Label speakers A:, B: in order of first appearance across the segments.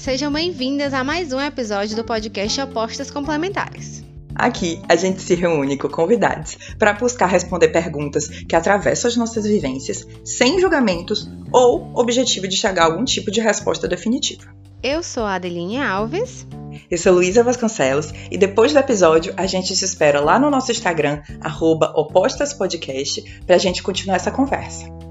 A: Sejam bem-vindas a mais um episódio do podcast Opostas Complementares.
B: Aqui a gente se reúne com convidados para buscar responder perguntas que atravessam as nossas vivências, sem julgamentos ou objetivo de chegar a algum tipo de resposta definitiva.
A: Eu sou a Adeline Alves.
B: Eu sou Luísa Vasconcelos e depois do episódio a gente se espera lá no nosso Instagram, opostaspodcast, para a gente continuar essa conversa.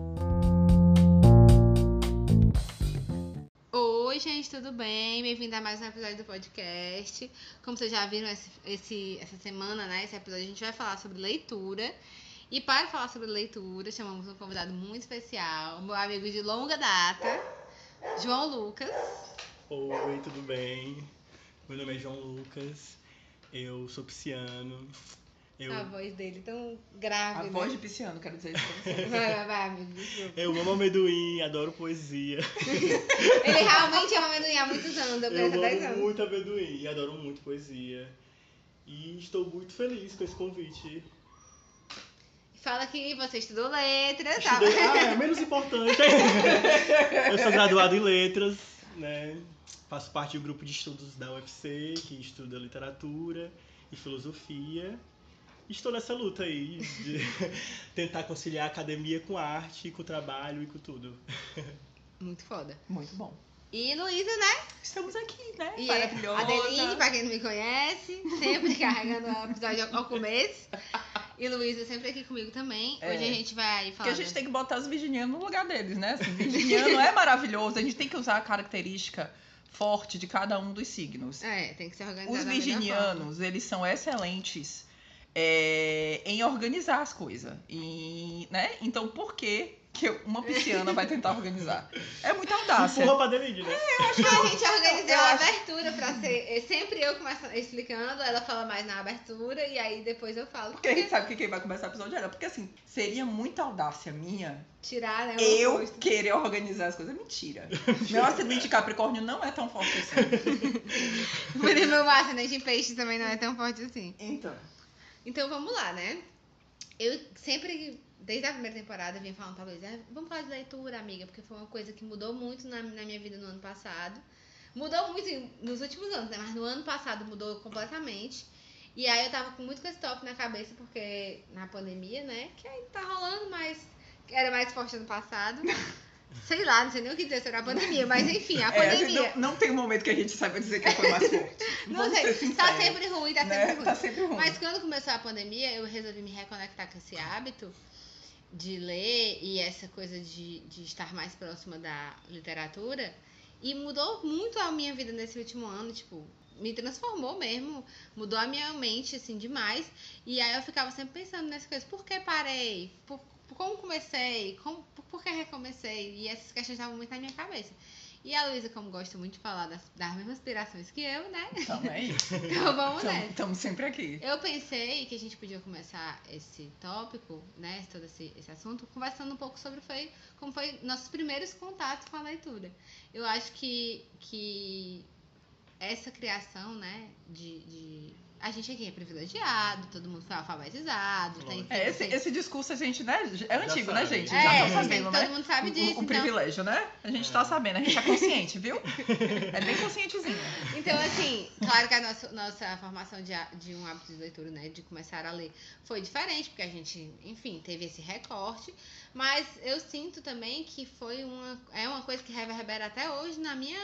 A: Tudo bem? Bem-vindo a mais um episódio do podcast. Como vocês já viram esse, esse- essa semana, né? Esse episódio a gente vai falar sobre leitura. E para falar sobre leitura, chamamos um convidado muito especial, meu amigo de longa data, João Lucas.
C: Oi, tudo bem? Meu nome é João Lucas, eu sou pisciano. Eu,
A: A voz dele tão grave,
B: A
A: né?
B: voz de pisciano, quero dizer isso pra você.
A: Vai, vai, vai, amigo, desculpa.
C: eu amo amendoim, adoro poesia.
A: Ele realmente ama amendoim há muitos anos, eu conheço há 10
C: amo
A: anos.
C: muito amendoim e adoro muito poesia. E estou muito feliz com esse convite.
A: Fala que você estudou letras, tá?
C: Estudei... Ah, é menos importante. eu sou graduado em letras, né? Faço parte do grupo de estudos da UFC, que estuda literatura e filosofia. Estou nessa luta aí de tentar conciliar a academia com a arte, com o trabalho e com tudo.
A: Muito foda.
B: Muito bom.
A: E Luísa, né?
B: Estamos aqui, né?
A: E
B: Maravilhosa.
A: Adeline, pra quem não me conhece, sempre carregando o episódio ao começo. E Luísa sempre aqui comigo também.
B: É.
A: Hoje a gente vai
D: Porque
A: falar.
D: a gente tem que botar os virginianos no lugar deles, né? Assim, virginiano é maravilhoso, a gente tem que usar a característica forte de cada um dos signos.
A: É, tem que ser organizado.
D: Os
A: da melhor forma.
D: virginianos, eles são excelentes é, em organizar as coisas. E, né? Então, por que que uma pisciana vai tentar organizar? É muita audácia.
C: Empurra pra Adeline, né?
A: Acho que a gente organizou
D: Eu
A: a
D: acho-
A: abertura pra ser. é Sempre eu começo explicando, ela fala mais na abertura e aí depois eu falo.
D: Porque a gente sabe que quem vai começar o episódio é ela. Porque assim, seria muita audácia minha
A: Tirar, né?
D: eu
A: oposto.
D: querer organizar as coisas. Mentira. Meu ascendente de Capricórnio não é tão forte assim.
A: Meu ascendente em peixe também não é tão forte assim.
D: Então.
A: Então vamos lá, né? Eu sempre, desde a primeira temporada, vim falando pra "Ah, vamos falar de leitura, amiga, porque foi uma coisa que mudou muito na, na minha vida no ano passado. Mudou muito nos últimos anos, né? Mas no ano passado mudou completamente. E aí eu tava com muito com esse na cabeça, porque na pandemia, né? Que aí tá rolando, mas era mais forte ano passado. Sei lá, não sei nem o que dizer sobre a pandemia, mas enfim, a
D: É,
A: pandemia.
D: não, não tem um momento que a gente saiba dizer que foi mais forte.
A: Não, sei, tá sempre ruim, tá
D: né?
A: sempre ruim.
D: Tá sempre ruim.
A: Mas quando começou a pandemia, eu resolvi me reconectar com esse hábito de ler e essa coisa de, de estar mais próxima da literatura. E mudou muito a minha vida nesse último ano, tipo, me transformou mesmo, mudou a minha mente, assim, demais. E aí eu ficava sempre pensando nessas coisas, por que parei? Por, por como comecei? Como, por, que recomecei? E essas questões estavam muito na minha cabeça. E a Luísa, como gosta muito de falar das, das mesmas inspirações que eu, né?
D: Então é.
A: Então vamos nessa.
D: Estamos sempre aqui.
A: Eu pensei que a gente podia começar esse tópico, né, todo esse, esse assunto, conversando um pouco sobre foi, como foi nossos primeiros contatos com a leitura. Eu acho que, que essa criação, né, de, de- A gente aqui é privilegiado, todo mundo foi alfabetizado, tem...
D: É, esse,
A: tem-
D: esse discurso a gente, né? É antigo, né, gente?
A: É,
D: Já tá sabendo,
A: todo
D: né?
A: mundo sabe
D: O-
A: disso.
D: O,
A: então-
D: privilégio, né? A gente tá sabendo, a gente é consciente, viu? É bem conscientezinho.
A: Então, assim, claro que a nossa, nossa formação de, de um hábito de leitura, né, de começar a ler, foi diferente, porque a gente, enfim, teve esse recorte, mas eu sinto também que foi uma, é uma coisa que reverbera até hoje na minha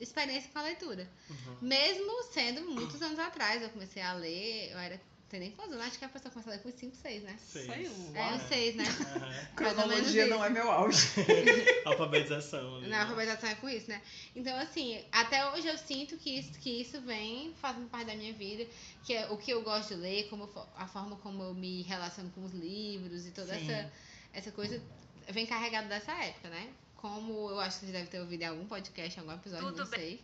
A: experiência com a leitura.
C: Uhum.
A: Mesmo sendo muitos anos atrás, eu comecei a ler, eu era, tem nem quantos anos, acho que a pessoa começa a ler com 5, 6, né?
C: Seis.
D: Sei
A: É,
D: lá.
A: uns 6, né? Menos
D: Cronologia não é meu auge.
C: Alfabetização. ali,
A: Na
C: né?
A: alfabetização é com isso, né? Então, assim, até hoje eu sinto que isso, que isso vem fazendo parte da minha vida, que é o que eu gosto de ler, como, a forma como eu me relaciono com os livros e toda
D: Sim.
A: essa, essa coisa vem carregado dessa época, né? Como eu acho que você deve ter ouvido em algum podcast, em algum episódio,
E: Tudo
A: não sei.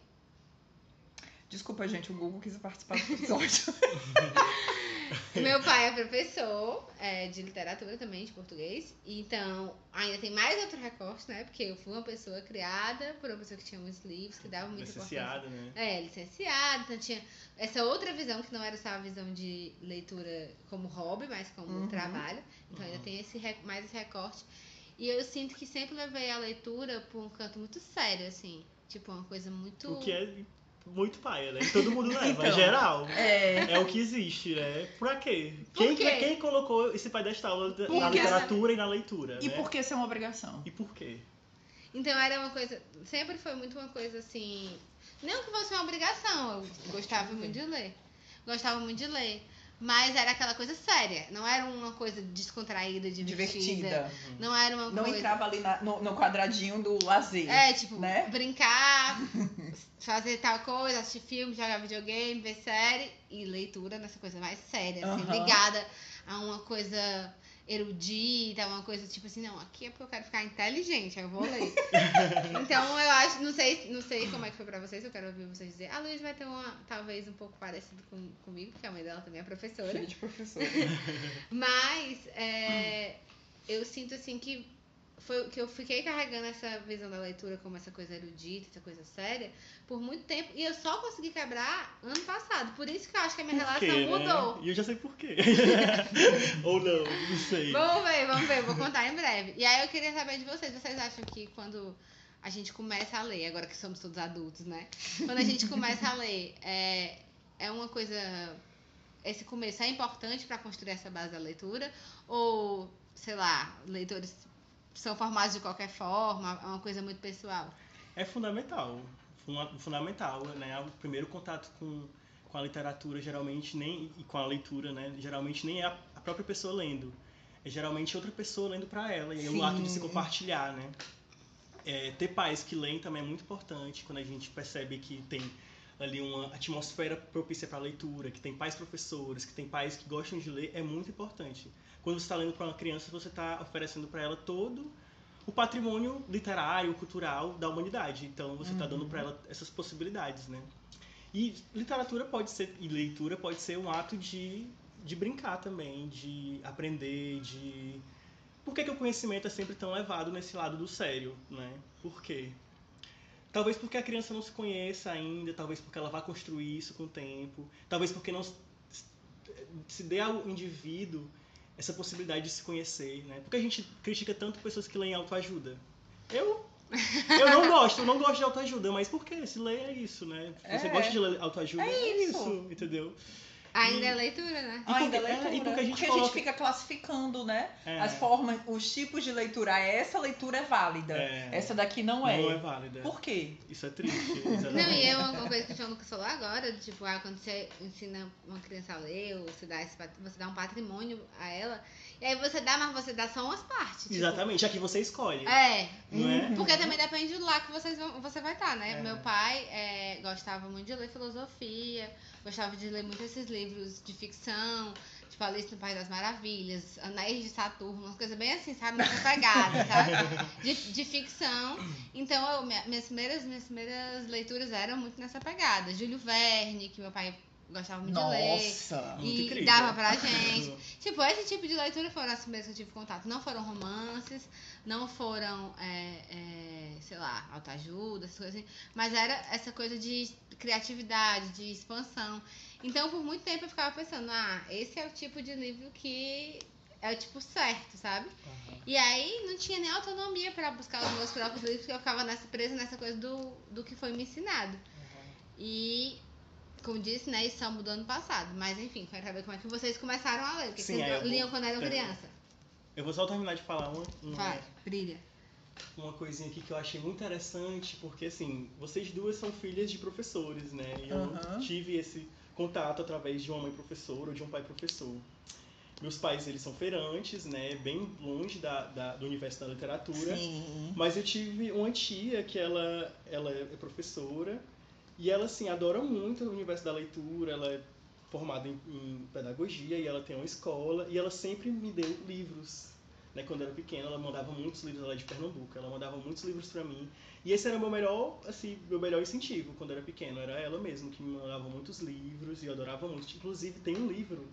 D: Desculpa, gente, o Google quis participar do episódio.
A: Meu pai é professor é, de literatura também, de português. Então, ainda tem mais outro recorte, né? Porque eu fui uma pessoa criada por uma pessoa que tinha muitos livros, que dava muita importância.
C: Licenciado, né?
A: É, licenciado, então tinha essa outra visão que não era só a visão de leitura como hobby, mas como
D: Uhum.
A: trabalho. Então ainda
C: Uhum.
A: tem esse mais esse recorte. E eu sinto que sempre levei a leitura por um canto muito sério, assim. Tipo, uma coisa muito.
C: O que é muito paia, né? Todo mundo leva, é
D: Então,
C: geral.
D: É.
C: É o que existe, né? Pra quê?
A: Por
C: Quem,
A: quê?
C: quem colocou esse pedestal na, na literatura e na leitura,
D: E
C: né?
D: por que isso é uma obrigação?
C: E por quê?
A: Então era uma coisa. Sempre foi muito uma coisa assim. Não que fosse uma obrigação, eu gostava muito de ler. Gostava muito de ler. Mas era aquela coisa séria. Não era uma coisa descontraída, divertida.
D: Divertida.
A: Não era uma
D: Não
A: coisa.
D: entrava ali na- no, no quadradinho do lazer.
A: É, tipo,
D: né?
A: brincar, fazer tal coisa, assistir filme, jogar videogame, ver série e leitura nessa coisa mais séria, assim,
D: Aham.
A: ligada a uma coisa erudita, uma coisa tipo assim, não, aqui é porque eu quero ficar inteligente, aí eu vou ler. então eu acho, não sei, não sei como é que foi pra vocês, eu quero ouvir vocês dizer. A Luiz vai ter uma, talvez um pouco parecido com, comigo, porque a mãe dela também é professora.
D: De professor.
A: Mas é, eu sinto assim que foi que eu fiquei carregando essa visão da leitura como essa coisa erudita, essa coisa séria, por muito tempo. E eu só consegui quebrar ano passado. Por isso que eu acho que a minha
C: Por quê,
A: relação
C: né?
A: mudou.
C: E eu já sei por quê. Ou não, não sei.
A: Vamos ver, vamos ver, vou contar em breve. E aí eu queria saber de vocês. Vocês acham que quando a gente começa a ler, agora que somos todos adultos, né? Quando a gente começa a ler, é, é uma coisa. Esse começo é importante para construir essa base da leitura? Ou, sei lá, leitores são formados de qualquer forma? É uma coisa muito pessoal?
C: É fundamental. Funda- Fundamental, né? O primeiro contato com, com a literatura, geralmente, nem e com a leitura, né? Geralmente nem é a, a própria pessoa lendo. É geralmente outra pessoa lendo para ela. E é o ato de se compartilhar, né? É, ter pais que leem também é muito importante quando a gente percebe que tem ali uma atmosfera propícia para a leitura, que tem pais professores, que tem pais que gostam de ler, é muito importante. Quando você está lendo para uma criança, você está oferecendo para ela todo o patrimônio literário, cultural da humanidade. Então você está
D: Uhum.
C: dando para ela essas possibilidades, né? E literatura pode ser e leitura pode ser um ato de, de brincar também, de aprender, de por que, que o conhecimento é sempre tão levado nesse lado do sério, né? Por quê? Talvez porque a criança não se conheça ainda, talvez porque ela vá construir isso com o tempo, talvez porque não se- dê ao indivíduo essa possibilidade de se conhecer, né? Porque a gente critica tanto pessoas que leem autoajuda. Eu eu não gosto, eu não gosto de autoajuda, mas por quê? Se ler é isso, né? Você
D: É.
C: gosta de ler autoajuda,
D: É
C: é
D: isso.
C: isso, entendeu?
A: Ainda
C: E-
A: é leitura, né?
C: E
D: Ainda é
C: porque- é,
D: leitura.
C: e porque a gente
D: porque
C: coloca-
D: fica classificando, né?
C: É.
D: As formas, os tipos de leitura. Essa leitura é válida.
C: É.
D: Essa daqui não é.
C: Não é válida.
D: Por quê?
C: Isso é triste.
A: Não, e é uma, coisa que o João Lucas falou agora, de, tipo, ah, quando você ensina uma criança a ler, ou você dá, esse, você dá um patrimônio a ela, e aí você dá, mas você dá só umas partes. tipo,
C: Exatamente, aqui você escolhe.
A: É,
C: Não é?
A: porque também depende do lá que vocês vão, você vai estar, né?
C: É.
A: Meu pai é, gostava muito de ler filosofia, gostava de ler muito esses livros de ficção, tipo Alice no País das Maravilhas, Anéis de Saturno, umas coisas bem assim, sabe? Nessa pegada, sabe? De, de ficção. Então, eu, minha- minhas, primeiras, minhas primeiras leituras eram muito nessa pegada. Júlio Verne, que meu pai gostava muito de ler.
D: Nossa.
A: E
C: incrível.
A: dava pra gente. Tipo, esse tipo de leitura foram as primeiras que eu tive contato. Não foram romances, não foram, é, é, sei lá, autoajuda, essas coisas assim. Mas era essa coisa de criatividade, de expansão. Então, por muito tempo eu ficava pensando, ah, esse é o tipo de livro que é o tipo certo, sabe?
C: Aham.
A: E aí não tinha nem autonomia pra buscar os meus próprios livros, porque eu ficava nessa, presa nessa coisa do, do que foi me ensinado. E, como disse, né, isso só mudou ano passado. Mas enfim, quero saber como é que vocês começaram a ler. O que
C: Sim,
A: vocês
C: aí eu vou-
A: liam quando eram
C: é.
A: criança?
C: Eu vou só terminar de falar uma, uma,
A: Vai, brilha.
C: uma coisinha aqui que eu achei muito interessante, porque assim, vocês duas são filhas de professores, né? E eu
D: Aham.
C: tive esse contato através de uma mãe professora ou de um pai professor. Meus pais, eles são feirantes, né? Bem longe da, da- do universo da literatura.
D: Sim.
C: Mas eu tive uma tia que ela, ela é professora e ela, assim, adora muito o universo da leitura, ela é formada em, em pedagogia e ela tem uma escola e ela sempre me deu livros. Né? Quando eu era pequena, ela mandava muitos livros, ela é de Pernambuco, ela mandava muitos livros para mim. E esse era meu melhor, assim, meu melhor incentivo quando eu era pequeno, era ela mesma que me mandava muitos livros e eu adorava muito. Inclusive, tem um livro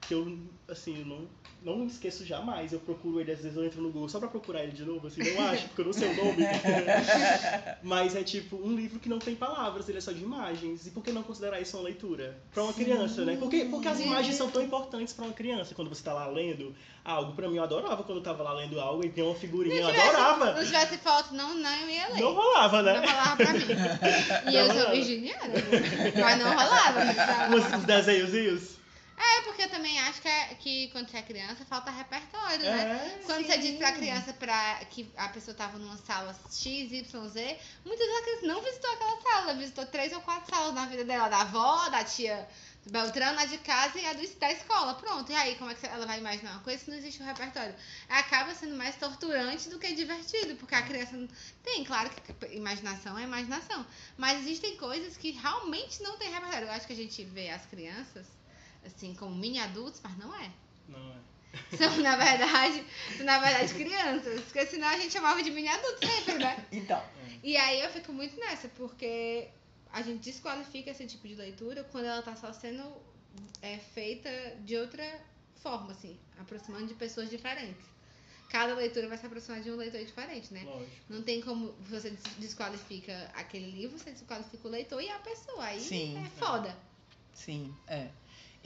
C: que eu, assim, eu não, não me esqueço jamais. Eu procuro ele, às vezes eu entro no Google só pra procurar ele de novo, assim, não acho, porque eu não sei o nome. Mas é tipo um livro que não tem palavras, ele é só de imagens. E por que não considerar isso uma leitura? Pra uma criança, né? Porque, porque as imagens são tão importantes pra uma criança quando você tá lá lendo algo. Pra mim, eu adorava quando eu tava lá lendo algo e tem uma figurinha, eu adorava.
A: Se não tivesse foto, não, não eu ia ler.
C: Não rolava, né?
A: Não rolava pra mim. E eu sou virginiana, mas não rolava.
C: Os, os desenhozinhos.
A: É, porque eu também acho que, é- que quando você é criança, falta repertório, né?
C: É.
A: Quando você diz pra criança pra, que a pessoa tava numa sala X, Y, Z, muitas vezes a criança não visitou aquela sala, visitou três ou quatro salas na vida dela, da avó, da tia Beltrana, a de casa e a do, da escola. Pronto. E aí, como é que ela vai imaginar uma coisa se não existe o repertório? Acaba sendo mais torturante do que divertido, porque a criança não... tem, claro que imaginação é imaginação, mas existem coisas que realmente não tem repertório. Eu acho que a gente vê as crianças assim como mini adultos, mas não é.
C: Não é.
A: São, na verdade, são, na verdade, crianças. Porque senão a gente chamava de mini adultos sempre, né?
D: Então,
A: E aí eu fico muito nessa, porque a gente desqualifica esse tipo de leitura quando ela tá só sendo é, feita de outra forma, assim, aproximando de pessoas diferentes. Cada leitura vai se aproximar de um leitor diferente, né?
C: Lógico.
A: Não tem como você des- desqualifica aquele livro, você desqualifica o leitor e a pessoa. Aí
D: Sim.
A: é foda.
D: sim, é.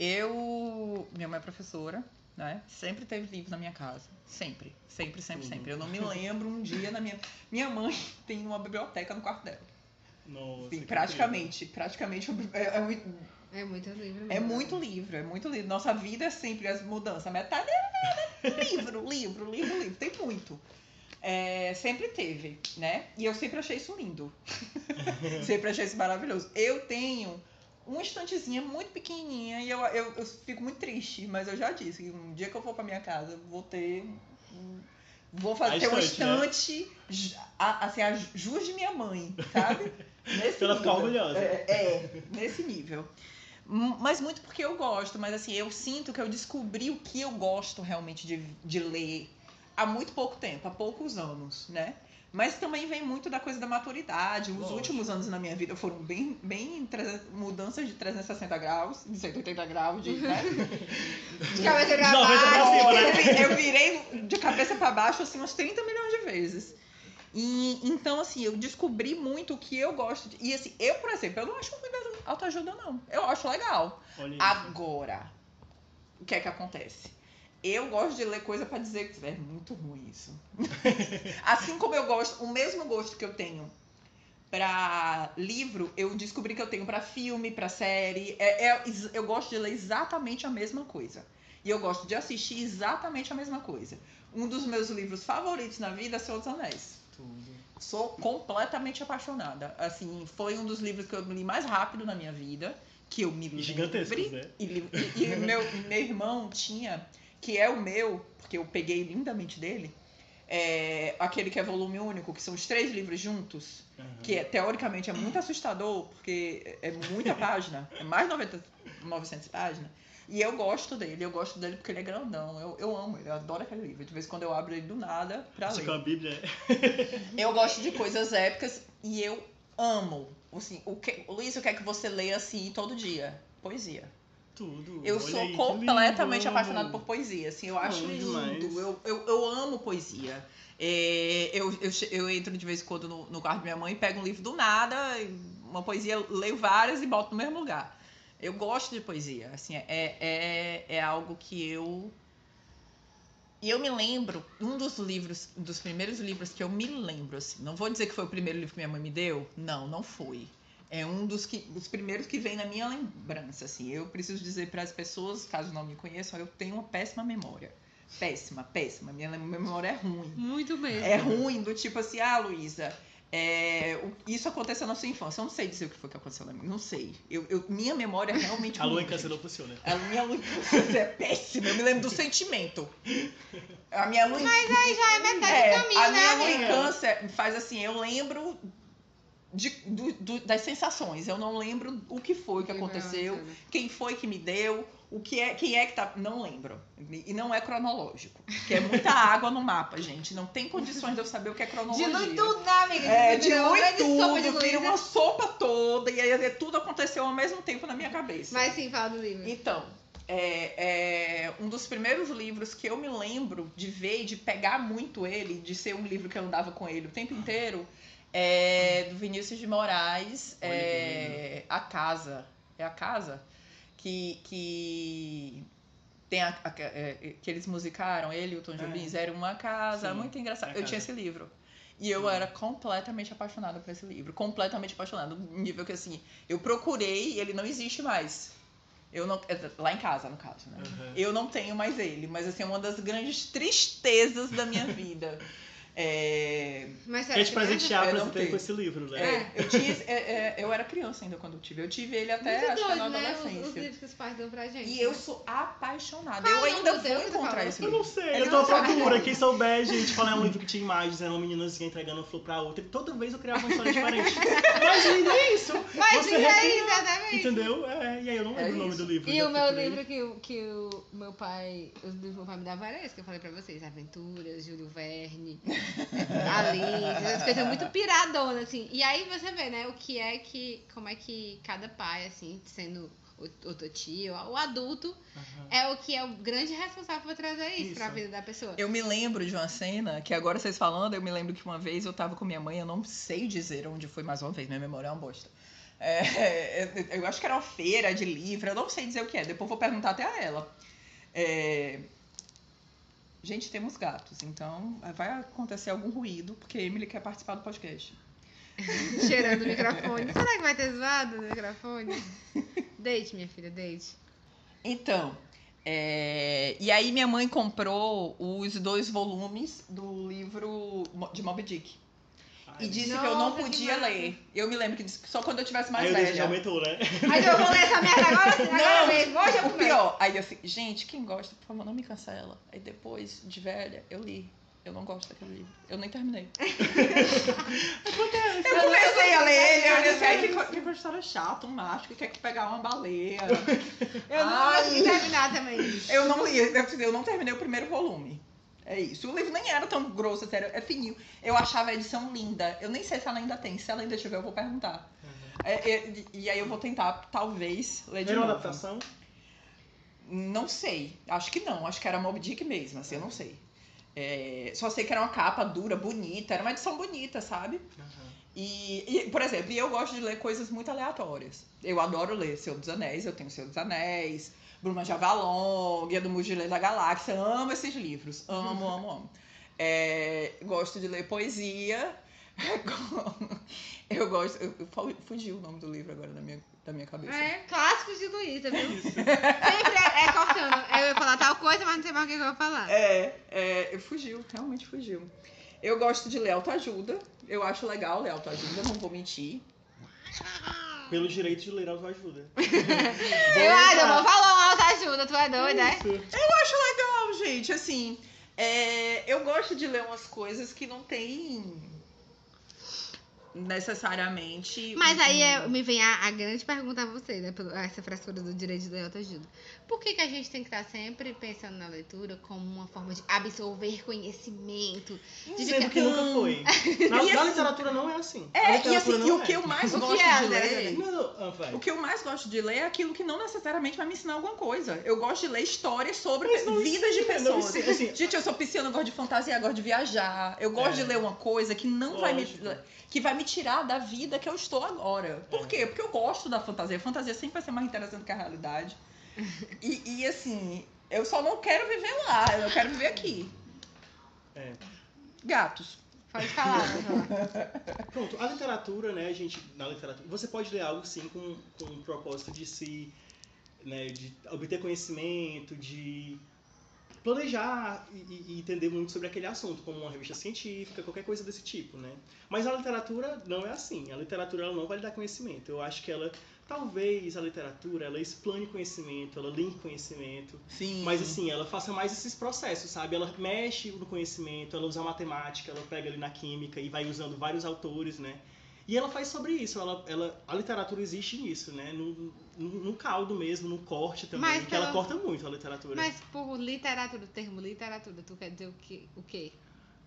D: Eu. Minha mãe é professora, né? Sempre teve livro na minha casa. Sempre. Sempre, sempre,
C: Uhum.
D: sempre. Eu não me lembro um dia na minha. Minha mãe tem uma biblioteca no quarto dela.
C: Nossa,
D: Sim, praticamente. Praticamente é, é muito-
A: É muito livro.
D: É
A: mesmo.
D: muito livro, é muito livro. Nossa vida é sempre as mudanças. Metade é livro, livro, livro, livro. Tem muito. É, sempre teve, né? E eu sempre achei isso lindo. sempre achei isso maravilhoso. Eu tenho uma estantezinha muito pequenininha e eu, eu, eu fico muito triste, mas eu já disse que um dia que eu for pra minha casa, vou ter. um- Vou fazer ter uma
C: estante,
D: estante, ju- a- assim, a jus de minha mãe, sabe? Nesse
C: Pra ela ficar
D: nível.
C: orgulhosa.
D: É, é, nesse nível. Mas muito porque eu gosto, mas assim, eu sinto que eu descobri o que eu gosto realmente de, de ler há muito pouco tempo, há poucos anos, né? Mas também vem muito da coisa da maturidade. Os
C: Lógico.
D: últimos anos na minha vida foram bem, bem mudanças de 360 graus, de 180 graus, de, né?
A: De cabeça pra
C: 90 pra
A: baixo.
D: Eu vi- Eu virei de cabeça pra baixo assim uns 30 milhões de vezes. E então assim, eu descobri muito o que eu gosto de, e assim, eu, por exemplo, eu não acho ruim da autoajuda não. Eu acho legal.
C: Olha.
D: Agora, o que é que acontece? Eu gosto de ler coisa pra dizer que é muito ruim isso. assim como eu gosto, o mesmo gosto que eu tenho pra livro, eu descobri que eu tenho pra filme, pra série. É, é- eu gosto de ler exatamente a mesma coisa. E eu gosto de assistir exatamente a mesma coisa. Um dos meus livros favoritos na vida é Senhor dos Anéis.
C: Tudo.
D: Sou completamente apaixonada. Assim, foi um dos livros que eu li mais rápido na minha vida. Que eu me
C: gigantescos,
D: lembre.
C: né?
D: E, e- e meu, meu irmão tinha, que é o meu, porque eu peguei lindamente dele, é, aquele que é volume único, que são os três livros juntos,
C: Aham.
D: que é, teoricamente é muito assustador, porque é muita página, é mais de 90, 900 páginas. E eu gosto dele, eu gosto dele porque ele é grandão. Eu, eu amo ele, eu adoro aquele livro. De vez em quando eu abro ele do nada pra ler.
C: que a Bíblia é.
D: Eu gosto de coisas épicas e eu amo. Assim, o que, Luiz, o que é que você lê assim todo dia? Poesia.
C: Tudo.
D: Eu
C: Olha
D: sou
C: aí,
D: completamente apaixonada por poesia. Assim, eu acho
C: Bom
D: lindo. Eu, eu, eu amo poesia. É, eu, eu, eu entro de vez em quando no, no quarto de minha mãe, pego um livro do nada, uma poesia, leio várias e boto no mesmo lugar. Eu gosto de poesia. Assim, é, é, é algo que eu. E eu me lembro, um dos livros, um dos primeiros livros que eu me lembro, assim, não vou dizer que foi o primeiro livro que minha mãe me deu, não, não foi. É um dos, que, dos primeiros que vem na minha lembrança, assim. Eu preciso dizer para as pessoas, caso não me conheçam, eu tenho uma péssima memória. Péssima, péssima. Minha memória é ruim.
A: Muito mesmo.
D: É ruim, do tipo assim, ah, Luísa, é, o- isso aconteceu na sua infância. Eu não sei dizer o que foi que aconteceu na minha. Não sei. Eu, eu- minha memória é realmente
C: A lua em câncer não funciona.
D: A minha lua em câncer é péssima. Eu me lembro do sentimento. A minha lua em
A: Mas aí já é metade
D: é,
A: do caminho,
D: a
A: né,
D: minha lua em câncer faz assim, eu lembro de- do- do- das sensações. Eu não lembro o que foi que aconteceu, quem foi que me deu, o que é, quem é que tá. Não lembro. E não é cronológico. Porque é muita água no mapa, gente. Não tem condições de eu saber o que é cronologia.
A: Dilui tudo, né, amiga?
D: É, dilui
A: de
D: tudo, vira
A: Luísa.
D: uma sopa toda, e aí tudo aconteceu ao mesmo tempo na minha cabeça.
A: Mas sim, fala do livro.
D: Então, é, é um dos primeiros livros que eu me lembro de ver e de pegar muito ele, de ser um livro que eu andava com ele o tempo inteiro, é do Vinícius de Moraes,
C: Olha
D: é, A Casa. É A Casa? Que, que tem a, a- é, que eles musicaram, ele e o Tom Jobim, era uma casa,
C: Sim,
D: muito engraçado. Eu tinha
C: Casa.
D: esse livro. E eu era completamente apaixonada por esse livro. Completamente apaixonada. No nível que, assim, eu procurei e ele não existe mais. Eu não, é, lá em casa, no caso, né?
C: Aham.
D: Eu não tenho mais ele, mas assim, é uma das grandes tristezas da minha vida. É,
A: Mas
C: Quer te presentear
D: Eu
C: pra você ter com esse livro, né?
D: é, eu, tinha, é, é, eu era criança ainda quando eu tive. Eu tive ele até
A: Muito
D: acho que
A: doido,
D: na
A: né? Os, os
D: adolescência.
A: livros que os pais dão pra gente.
D: E eu sou apaixonada.
A: Qual
D: eu
A: é
D: ainda vou encontrar esse
C: Eu
D: livro.
C: não sei, eu
D: não
C: tô à procura. Quem souber, gente, falar é um livro que tinha imagens, era uma meninazinha entregando um flor pra outra. E toda vez eu criava uma história diferente. Mas ainda é isso.
A: E aí, exatamente.
C: Entendeu? É, e aí eu não
D: É
C: lembro o nome do livro.
A: E o meu livro que, o- que o meu pai. Os livros que meu pai me dava era esse que eu falei pra vocês: Aventuras, Júlio Verne, Alice, essas coisas muito piradonas, assim. E aí você vê, né, o que é que. Como é que cada pai, assim, sendo o, o tio, o adulto,
C: Aham.
A: é o que é o grande responsável por trazer isso,
C: Isso.
A: pra vida da pessoa.
D: Eu me lembro de uma cena que agora vocês falando, eu me lembro que uma vez eu tava com minha mãe, eu não sei dizer onde foi mais uma vez, minha memória é uma bosta. É, eu- acho que era uma feira de livro, eu não sei dizer o que é, depois eu vou perguntar até a ela. É, Gente, temos gatos, então vai acontecer algum ruído, porque a Emily quer participar do podcast.
A: Cheirando o microfone. Será que vai ter zoado no microfone? Deite, minha filha, deite.
D: Então, é, e aí minha mãe comprou os dois volumes do livro de Moby Dick. E disse
A: Nossa,
D: que eu não podia ler. Eu me lembro que disse que só quando eu tivesse
C: Aí
D: mais
C: desejo
D: velha.
C: aumentou, né?
A: Mas eu vou ler essa merda agora, sim, agora
D: Não,
A: mesmo. Hoje eu
D: O pior, aí eu assim, gente, quem gosta, por favor, não me cancela. Aí depois, de velha, eu li. Eu não gosto daquele livro. Eu nem terminei. eu comecei a ler ele, eu assim, ai, que, que história chata, um macho que quer que pegar uma baleia.
A: Eu não consegui terminar também.
D: Eu não li, eu não terminei o primeiro volume. É isso. O livro nem era tão grosso, sério, é fininho. Eu achava a edição linda. Eu nem sei se ela ainda tem. Se ela ainda tiver, eu vou perguntar. É, é, e aí eu vou tentar, talvez, ler de
C: Era uma
D: novo.
C: adaptação?
D: Não sei. Acho que não. Acho que era Mob Dick mesmo, assim, eu não sei. É, só sei que era uma capa dura, bonita. Era uma edição bonita, sabe?
C: Aham.
D: E, e, por exemplo, eu gosto de ler coisas muito aleatórias. Eu adoro ler Senhor dos Anéis, eu tenho Senhor dos Anéis, Bruma de Avalon, Guia do Mugileiro da Galáxia. Amo esses livros. Amo, amo, amo. É, gosto de ler poesia. Eu gosto. Eu, fugiu o nome do livro agora da minha, da minha cabeça.
A: É, clássicos de Luísa, viu? Sempre é, é cortando. Eu ia falar tal coisa, mas não sei mais o que eu vou falar.
D: É, é, fugiu, realmente fugiu. Eu gosto de ler autoajuda. Eu acho legal ler autoajuda, não vou mentir.
C: Pelo direito de ler autoajuda.
A: Eu, ai, eu vou falar autoajuda, tu é doida, né?
C: Isso.
D: Não, gente, assim, é, eu gosto de ler umas coisas que não tem necessariamente.
A: Mas aí
D: um-
A: é- me vem a, a grande pergunta a você, né? Essa frescura do direito de ler autoajuda. Por que, que a gente tem que estar sempre pensando na leitura como uma forma de absorver conhecimento? De
C: Sendo
A: ficar-
C: que nunca foi. Na,
D: E
C: na
D: assim-
C: literatura não é assim.
D: É, e, assim,
C: não
D: e o
C: é.
D: que eu mais
A: que
D: gosto
A: é,
D: de ler.
C: Não, não, ah.
D: O que eu mais gosto de ler é aquilo que não necessariamente vai me ensinar alguma coisa. Eu gosto de ler histórias sobre
C: não
D: vidas de
C: não
D: pessoas.
C: ensina, assim-
D: Gente, eu sou pisciana, eu gosto de fantasia, eu gosto de viajar. Eu gosto
C: É.
D: de ler uma coisa que não vai me.
C: Lógico.
D: que vai me tirar da vida que eu estou agora. Por
C: É.
D: quê? Porque eu gosto da fantasia. A fantasia sempre vai ser mais interessante que a realidade. E, e, assim, eu só não quero viver lá, eu quero viver aqui.
C: É.
A: Pode
D: Gatos.
A: pode falar.
C: Pronto, a literatura, né, gente, na literatura, você pode ler algo sim com, com o propósito de se, né, de obter conhecimento, de planejar e, e- entender muito sobre aquele assunto, como uma revista científica, qualquer coisa desse tipo, né. Mas a literatura não é assim, a literatura ela não vai lhe dar conhecimento, eu acho que ela, talvez a literatura, ela explane conhecimento, ela linke conhecimento,
D: Sim.
C: mas assim, ela faça mais esses processos, sabe? Ela mexe no conhecimento, ela usa a matemática, ela pega ali na química e vai usando vários autores, né? E ela faz sobre isso, ela, ela, a literatura existe nisso, né? No, no, no caldo mesmo, no corte também,
A: Mas
C: que ela
A: pela-
C: corta muito a literatura.
A: Mas por literatura, o termo literatura, tu quer dizer o quê? O quê?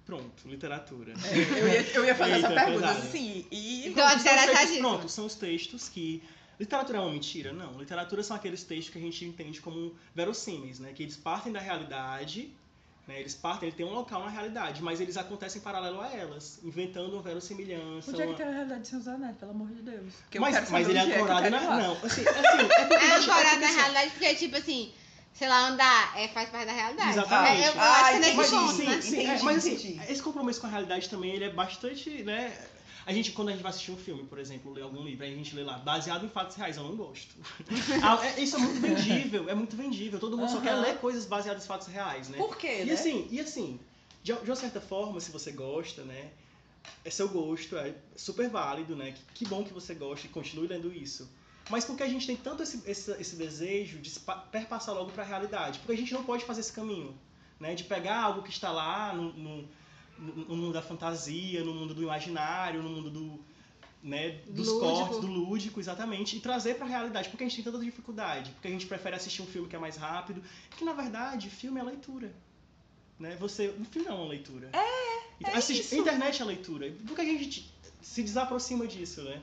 C: Pronto, literatura.
D: É, eu, ia, eu ia fazer essa
C: Eita,
D: pergunta
C: pesado.
D: assim. E
A: Então,
C: São os textos-. Pronto, são os textos que Literatura é uma mentira? Não. Literatura são aqueles textos que a gente entende como verossímeis, né? Que eles partem da realidade, né? Eles partem, ele tem um local na realidade, mas eles acontecem em paralelo a elas, inventando uma verossimilhança.
D: Onde é que tem a realidade de Seus Anéis, pelo amor de Deus? Porque
C: Mas,
D: quero
C: mas ele é ancorado
D: quero
C: na. Não, assim, assim, é porque.
A: É ancorado na realidade porque, tipo assim, sei lá, andar é, faz parte da realidade.
C: Exatamente.
A: É, eu, eu
D: Ah,
A: acho que é nesse ponto,
C: sim,
A: né?
C: sim,
D: Entendi,
C: é, mas assim,
D: entendi.
C: esse compromisso com a realidade também, ele é bastante, né? A gente, quando a gente vai assistir um filme, por exemplo, ler algum livro, a gente lê lá, baseado em fatos reais, eu não gosto. Ah, é- isso é muito vendível, é muito vendível. Todo mundo só quer ler coisas baseadas em fatos reais, né?
D: Por quê,
C: E
D: né?
C: assim, e assim, de, de uma certa forma, se você gosta, né? É seu gosto, é super válido, né? Que, que bom que você gosta e continue lendo isso. Mas porque a gente tem tanto esse, esse, esse desejo de perpassar logo para a realidade? Porque a gente não pode fazer esse caminho, né? De pegar algo que está lá no, no- no mundo da fantasia, no mundo do imaginário, no mundo do, né, dos
A: Lúdico.
C: cortes, do lúdico, exatamente, e trazer para a realidade. Porque a gente tem tanta dificuldade, porque a gente prefere assistir um filme que é mais rápido, que na verdade, filme é leitura. Né? Você, um filme é uma leitura. É,
D: é isso.
C: Internet é leitura. Por que a gente se desaproxima disso, né?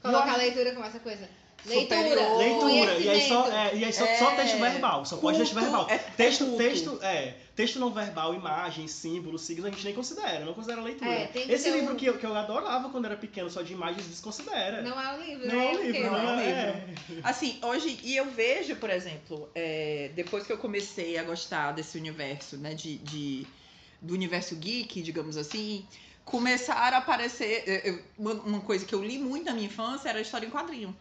A: Colocar
C: Eu
A: a leitura como essa coisa.
D: Superior.
A: Leitura.
C: Leitura, e aí só, é, e aí só,
D: É.
C: só texto verbal, só pode texto verbal.
D: é- é
C: texto,
D: culto.
C: texto, é, texto não verbal, imagens, símbolos, signos, a gente nem considera, não considera leitura.
A: É,
C: Esse livro
A: um-
C: que, eu, que eu adorava quando era pequeno, só de imagens, desconsidera.
A: Não é um livro,
C: Não
A: né?
C: é um livro,
D: Não é um
C: é.
D: Assim, hoje, e eu vejo, por exemplo, é, depois que eu comecei a gostar desse universo, né, de, de- do universo geek, digamos assim, começaram a aparecer. eu- uma, uma coisa que eu li muito na minha infância era história em quadrinho.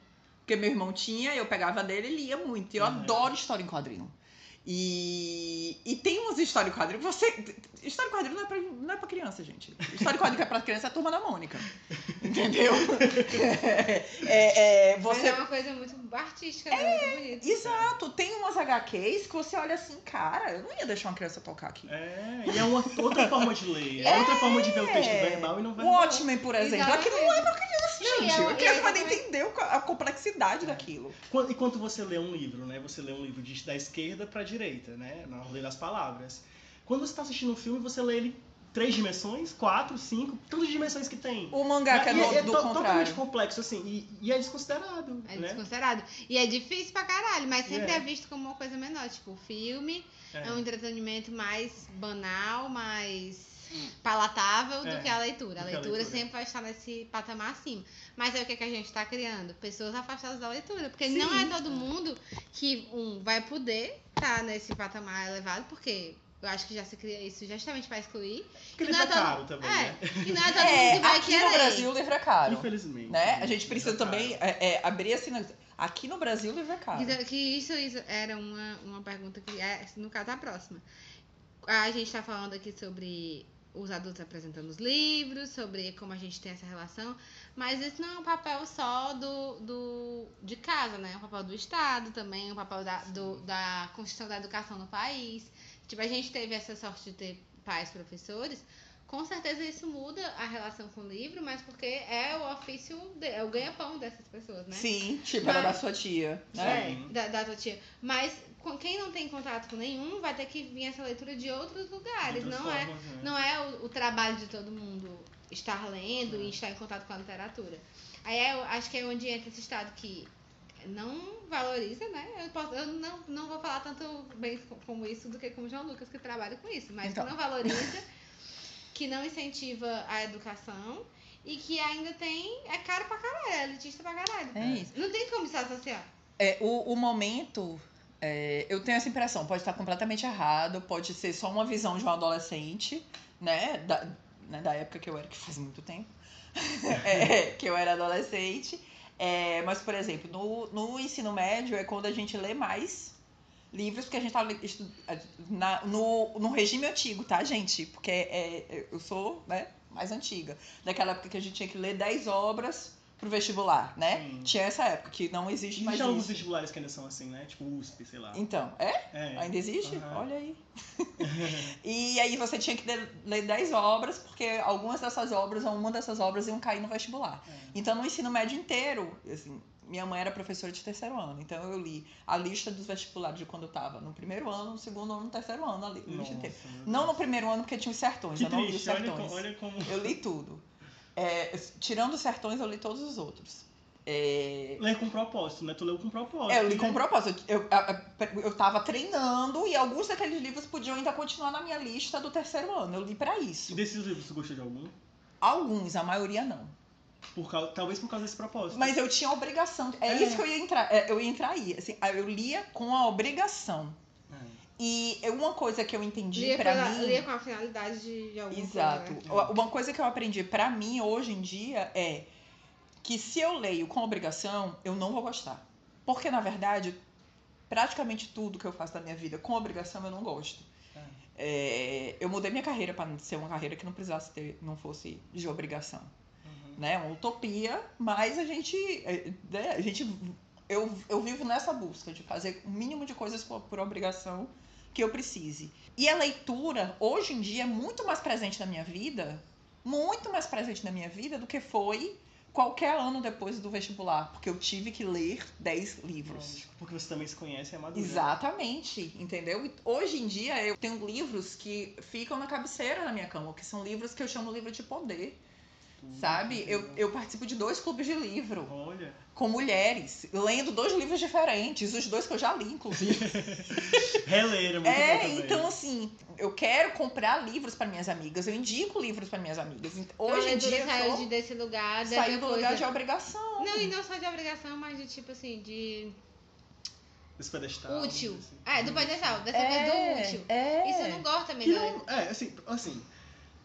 D: Porque meu irmão tinha, eu pegava dele e lia muito. E eu
C: Uhum.
D: adoro história em quadrinho. E, e tem umas histórias em quadrinho. Você, história em quadrinho não é, pra, não é pra criança, gente. História em quadrinho que é pra criança é a turma da Mônica. Entendeu? É, é,
A: Mas
D: você
A: é uma coisa muito artística, né? muito bonita.
D: Exato, tem umas HQs que você olha assim, cara, eu não ia deixar uma criança tocar aqui.
C: É, e é uma outra forma de ler, é outra forma de ver o texto
D: É.
C: verbal e não
D: O
C: verbal.
D: Watchmen, por exemplo, aquilo não é pra criança,
A: Não, e
D: gente.
A: é-
D: a criança
A: e é
D: vai
A: exatamente-
D: entender a complexidade daquilo.
C: Quando- Enquanto você lê um livro, né? Você lê um livro de, da esquerda para a direita, né? Na ordem das palavras. Quando você está assistindo um filme, você lê ele três dimensões, quatro, cinco, todas as dimensões que tem.
D: O mangá que é do,
C: é
D: do
C: to- totalmente
D: contrário.
C: complexo, assim, e, e é desconsiderado,
A: É
C: né?
A: desconsiderado. E é difícil pra caralho, mas sempre
C: É.
A: é visto como uma coisa menor. Tipo, o filme é,
C: É.
A: um entretenimento mais banal, mais palatável do
C: É,
A: que a leitura. A
C: do que a
A: leitura,
C: leitura.
A: sempre vai estar nesse patamar acima. Mas é o que, que a gente tá criando? Pessoas afastadas da leitura. Porque
D: Sim.
A: não é todo mundo que, um, vai poder estar nesse patamar elevado, porque eu acho que já se cria isso justamente pra excluir.
C: Porque
A: não é
C: tá
A: todo-
C: caro também,
A: é,
C: né?
A: E não é todo mundo
D: É,
A: que vai
D: aqui
A: querer.
D: no Brasil o livro é caro.
C: Infelizmente.
D: Né? A gente precisa
C: tá
D: também é, é, abrir assim. Aqui no Brasil o livro é caro.
A: Que, que isso, isso era uma, uma pergunta que é, no caso, a próxima. A gente está falando aqui sobre os adultos apresentando os livros, sobre como a gente tem essa relação, mas isso não é um papel só do, do, de casa, né? É um papel do Estado também, é um papel da, do, da construção da educação no país. Tipo, a gente teve essa sorte de ter pais professores, com certeza isso muda a relação com o livro, mas porque é o ofício, de- é o ganha-pão dessas pessoas, né?
D: Sim, tipo, era da
A: Mas-
D: sua tia. Né?
A: É, da, da tua tia. Mas quem não tem contato com nenhum vai ter que vir essa leitura de outros lugares.
C: De
A: não, é,
C: formas, né?
A: não é o, o trabalho de todo mundo estar lendo e estar em contato com a literatura. Aí é, eu acho que é onde entra esse estado que não valoriza, né? Eu, posso- eu não, não vou falar tanto bem co- como isso do que como o João Lucas, que trabalha com isso, mas
D: Então.
A: que não valoriza, que não incentiva a educação e que ainda tem. É caro pra caralho, é elitista pra caralho.
D: É isso.
A: Não tem como se associar.
D: É, o, o momento, é, eu tenho essa impressão, pode estar completamente errado, pode ser só uma visão de um adolescente, né? Da, né, da época que eu era, que faz muito tempo, é, que eu era adolescente. É, mas, por exemplo, no, no ensino médio é quando a gente lê mais livros, porque a gente tá no, no regime antigo, tá, gente? Porque é, eu sou né, mais antiga. Daquela época que a gente tinha que ler 10 obras pro vestibular, né?
C: Sim.
D: Tinha essa época, que não existe mais
C: Existem alguns vestibulares que ainda são assim, né? Tipo USP, sei lá.
D: Então, é?
C: É.
D: Ainda existe?
C: Aham.
D: Olha aí. e aí você tinha que ler- ler 10 obras, porque algumas dessas obras, ou uma dessas obras iam cair no vestibular.
C: É.
D: Então, no ensino médio inteiro, assim, minha mãe era professora de terceiro ano, então eu li a lista dos vestibulares de quando eu tava no primeiro ano, no segundo ano, no terceiro ano, a li- a lista
C: Nossa,
D: inteira. Não no primeiro ano, porque tinha os sertões,
C: Que
D: eu não li os
C: olha
D: sertões.
C: como, olha como...
D: Eu li tudo. É, tirando os sertões, eu li todos os outros. É,
C: Ler com propósito, né? Tu leu com propósito.
D: é, eu li com
C: né?
D: propósito. Eu, eu, eu tava treinando e alguns daqueles livros podiam ainda continuar na minha lista do terceiro ano. Eu li pra
C: E
D: isso.
C: desses livros, tu gostou de algum?
D: Alguns, a maioria não.
C: Por causa, talvez por causa desse propósito.
D: Mas eu tinha obrigação. É,
C: É.
D: isso que eu ia entrar. é, eu ia entrar aí. Assim, eu lia com a obrigação.
C: É.
D: E uma coisa que eu entendi
A: pela-
D: mim.
A: lia com a finalidade de, alguma
D: Exato.
A: coisa. né?
D: Uma coisa que eu aprendi pra mim hoje em dia é que se eu leio com obrigação, eu não vou gostar. Porque, na verdade, praticamente tudo que eu faço da minha vida com obrigação eu não gosto. É, eu mudei minha carreira para ser uma carreira que não precisasse ter, não fosse de obrigação.
C: Uhum.
D: Né? Uma utopia, mas a gente, é, né, a gente eu, eu vivo nessa busca de fazer o mínimo de coisas por, por obrigação que eu precise. E a leitura, hoje em dia, é muito mais presente na minha vida, muito mais presente na minha vida do que foi qualquer ano depois do vestibular, porque eu tive que ler 10 livros.
C: Porque você também se conhece e é madura.
D: Exatamente, entendeu? E hoje em dia eu tenho livros que ficam na cabeceira da minha cama, que são livros que eu chamo livro de poder. Sabe? Eu, eu participo de dois clubes de livro
C: Olha.
D: com mulheres, lendo dois livros diferentes, os dois que eu já li, inclusive.
C: Reler é muito
D: É, então assim, eu quero comprar livros para minhas amigas, eu indico livros para minhas amigas. Ent-
A: Então,
D: Hoje em dia
A: saiu de, desse lugar,
D: saiu do lugar de obrigação.
A: Não, e não só de obrigação, mas de tipo assim, de
C: Esse pedestal.
A: útil.
C: assim.
A: É, do pedestal, dessa
D: É,
A: coisa do útil.
D: é.
A: Isso eu não gosto também,
C: não, é, assim, assim,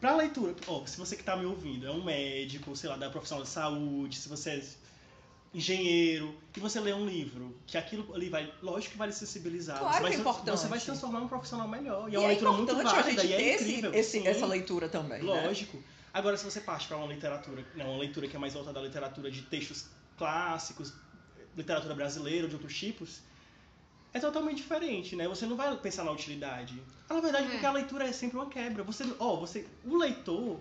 C: pra leitura, ó, se você que tá me ouvindo é um médico, sei lá, da profissional de saúde, se você é engenheiro, e você lê um livro, que aquilo ali vai, lógico que vai lhe sensibilizar.
D: Claro
C: você vai,
D: que é importante.
C: Você vai se transformar num profissional melhor. E,
D: E
C: é uma leitura muito
D: importante a
C: válida
D: gente
C: e
D: ter
C: é
D: esse-
C: incrível.
D: esse-
C: sim.
D: essa leitura também. né?
C: Lógico. Agora, se você parte para uma literatura, não, uma leitura que é mais voltada à literatura de textos clássicos, literatura brasileira ou de outros tipos, é totalmente diferente, né? Você não vai pensar na utilidade. Ah, na verdade,
A: É.
C: porque a leitura é sempre uma quebra. Você, ó, você, o leitor,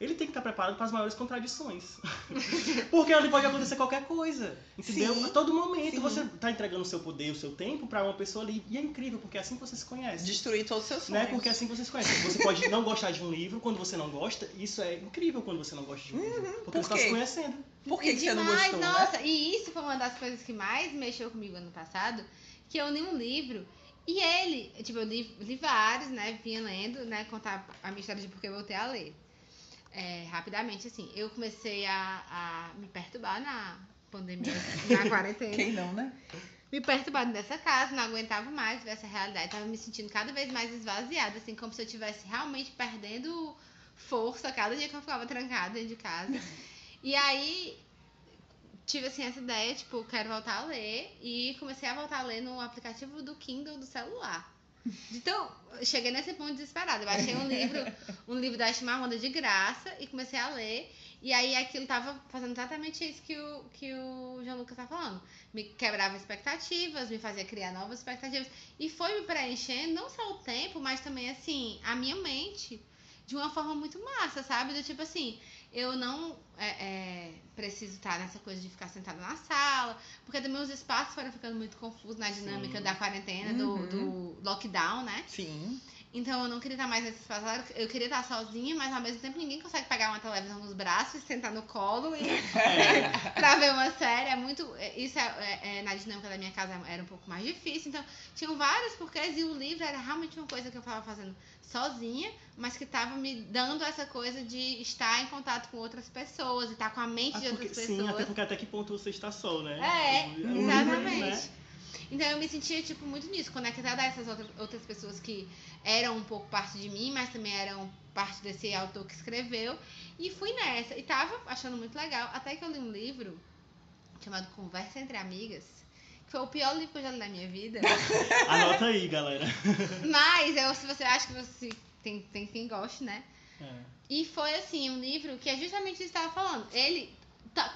C: ele tem que estar preparado para as maiores contradições. porque ali pode acontecer qualquer coisa, entendeu?
D: Sim.
C: A todo momento
D: Sim.
C: você tá entregando o seu poder, o seu tempo para uma pessoa ali. E é incrível, porque é assim que você se conhece.
D: Destruir todos os seus sonhos.
C: Né? Porque assim você se conhece. Você pode não gostar de um livro quando você não gosta. Isso é incrível quando você não gosta de um livro. Porque
D: por
C: você tá
D: quê?
C: se conhecendo.
D: Por que, que você não gostou, né?
A: nossa, e isso foi uma das coisas que mais mexeu comigo ano passado, que eu li um livro e ele, tipo, eu li, li vários, né, vinha lendo, né, contar a minha história de porque eu voltei a ler. É, rapidamente, assim, eu comecei a, a me perturbar na pandemia, na quarentena.
D: Quem não, né?
A: me perturbando nessa casa, não aguentava mais ver essa realidade, tava me sentindo cada vez mais esvaziada, assim, como se eu estivesse realmente perdendo força cada dia que eu ficava trancada dentro de casa. E aí tive assim essa ideia, tipo, quero voltar a ler e comecei a voltar a ler no aplicativo do Kindle do celular. Então, cheguei nesse ponto desesperada. Eu baixei um livro, um livro da Chimamanda de graça e comecei a ler. E aí aquilo tava fazendo exatamente isso que o, que o João Lucas tá falando. Me quebrava expectativas, me fazia criar novas expectativas. E foi me preenchendo não só o tempo, mas também, assim, a minha mente de uma forma muito massa, sabe? Do tipo assim, eu não é, é, preciso estar nessa coisa de ficar sentada na sala, porque também os espaços foram ficando muito confusos na dinâmica
C: Sim.
A: da quarentena, do,
D: Uhum.
A: do lockdown, né?
D: Sim.
A: Então eu não queria estar mais nesse espaço. Eu queria estar sozinha, mas ao mesmo tempo ninguém consegue pegar uma televisão nos braços, sentar no colo e
C: É.
A: pra ver uma série. É muito. é- Isso é, é- é- na dinâmica da minha casa era um pouco mais difícil. Então, tinham vários porquês e o livro era realmente uma coisa que eu tava fazendo sozinha, mas que tava me dando essa coisa de estar em contato com outras pessoas e estar com a mente
C: Ah,
A: de
C: porque-
A: outras
C: sim,
A: pessoas.
C: até porque até que ponto você está só, né?
A: É,
C: um livro,
A: exatamente.
C: né?
A: Então eu me sentia, tipo, muito nisso, conectada a essas outras, outras pessoas que eram um pouco parte de mim, mas também eram parte desse autor que escreveu. E fui nessa. E tava achando muito legal. Até que eu li um livro chamado Conversa Entre Amigas. Que foi o pior livro que eu já li na minha vida.
C: Anota aí, galera.
A: mas eu, se você acha que você tem, tem quem goste, né?
C: É.
A: E foi assim, um livro que é justamente isso que estava falando. Ele,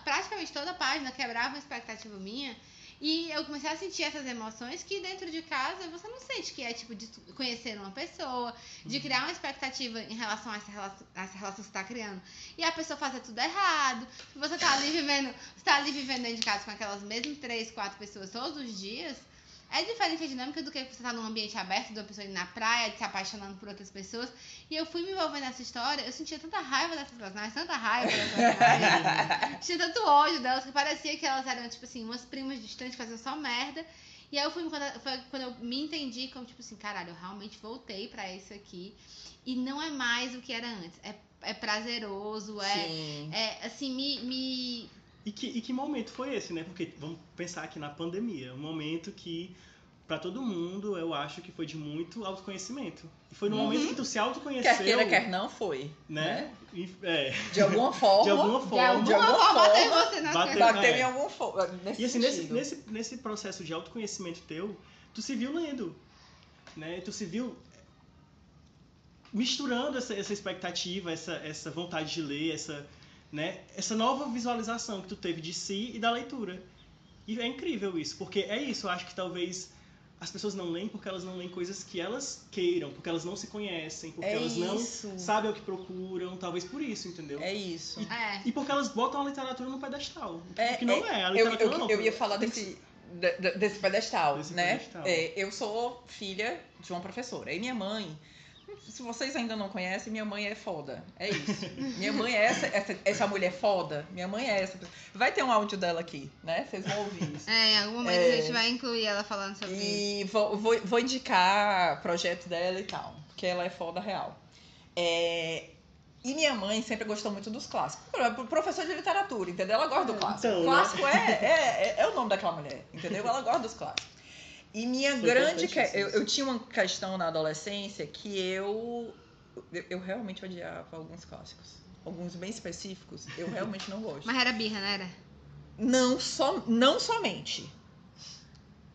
A: praticamente toda a página quebrava uma expectativa minha. E eu comecei a sentir essas emoções que dentro de casa você não sente, que é tipo de conhecer uma pessoa, de criar uma expectativa em relação a essa relação, a essa relação que você está criando. E a pessoa fazer tudo errado. Você tá ali vivendo, você tá ali vivendo dentro de casa com aquelas mesmas três, quatro pessoas todos os dias. É diferente a dinâmica do que você tá num ambiente aberto, de uma pessoa indo na praia, se apaixonando por outras pessoas. E eu fui me envolvendo nessa história, eu sentia tanta raiva dessas personagens, tanta raiva dessas personagens. tinha tanto ódio delas que parecia que elas eram, tipo assim, umas primas distantes fazendo só merda. E aí eu fui quando, foi quando eu me entendi como, tipo assim, caralho, eu realmente voltei pra isso aqui. E não é mais o que era antes. É, é prazeroso, é,
D: Sim.
A: é assim, me, me
C: E que, e que momento foi esse, né? Porque vamos pensar aqui na pandemia, um momento que pra todo mundo eu acho que foi de muito autoconhecimento. E foi no
A: Uhum.
C: momento que tu se autoconheceu,
D: Quer queira, quer não, foi.
C: né? E- é,
D: De alguma forma.
C: de alguma
A: de
C: forma.
A: alguma
D: de alguma
A: forma
D: forma,
A: você nas
C: bater-
A: coisas.
D: Bateu
C: É.
D: em algum forma. Nesse
C: E assim, nesse, nesse, nesse processo de autoconhecimento teu, tu se viu lendo, né? Tu se viu misturando essa, essa expectativa, essa, essa vontade de ler, essa, né? essa nova visualização que tu teve de si e da leitura. E é incrível isso, porque é isso, eu acho que talvez as pessoas não leem porque elas não leem coisas que elas queiram, porque elas não se conhecem, porque
D: É
C: elas não
D: isso.
C: sabem o que procuram, talvez por isso, entendeu?
D: É isso.
A: É.
C: E porque elas botam a literatura no pedestal.
D: É,
C: que não é, a
D: Eu,
C: literatura
D: eu,
C: não.
D: eu ia falar desse, de- de- desse pedestal,
C: Desse
D: né?
C: pedestal.
D: É, eu sou filha de uma professora. E minha mãe, se vocês ainda não conhecem, minha mãe é foda. É isso. minha mãe é essa, essa, essa mulher foda. Minha mãe é essa. Vai ter um áudio dela aqui, né? Vocês vão ouvir isso.
A: É, em algum momento
D: É.
A: a gente vai incluir ela falando sobre isso.
D: E vou, vou, vou indicar projeto dela e tal, porque ela é foda real. É, e minha mãe sempre gostou muito dos clássicos. Pro- Professor de literatura, entendeu? Ela gosta do clássico.
C: Então, né?
D: clássico é, é, é, é o nome daquela mulher, entendeu? Ela gosta dos clássicos. E minha
C: Foi
D: grande. que- eu, eu tinha uma questão na adolescência que eu, eu. Eu realmente odiava alguns clássicos. Alguns bem específicos, eu realmente não gosto.
A: Mas era birra, não era?
D: Não, som, não somente.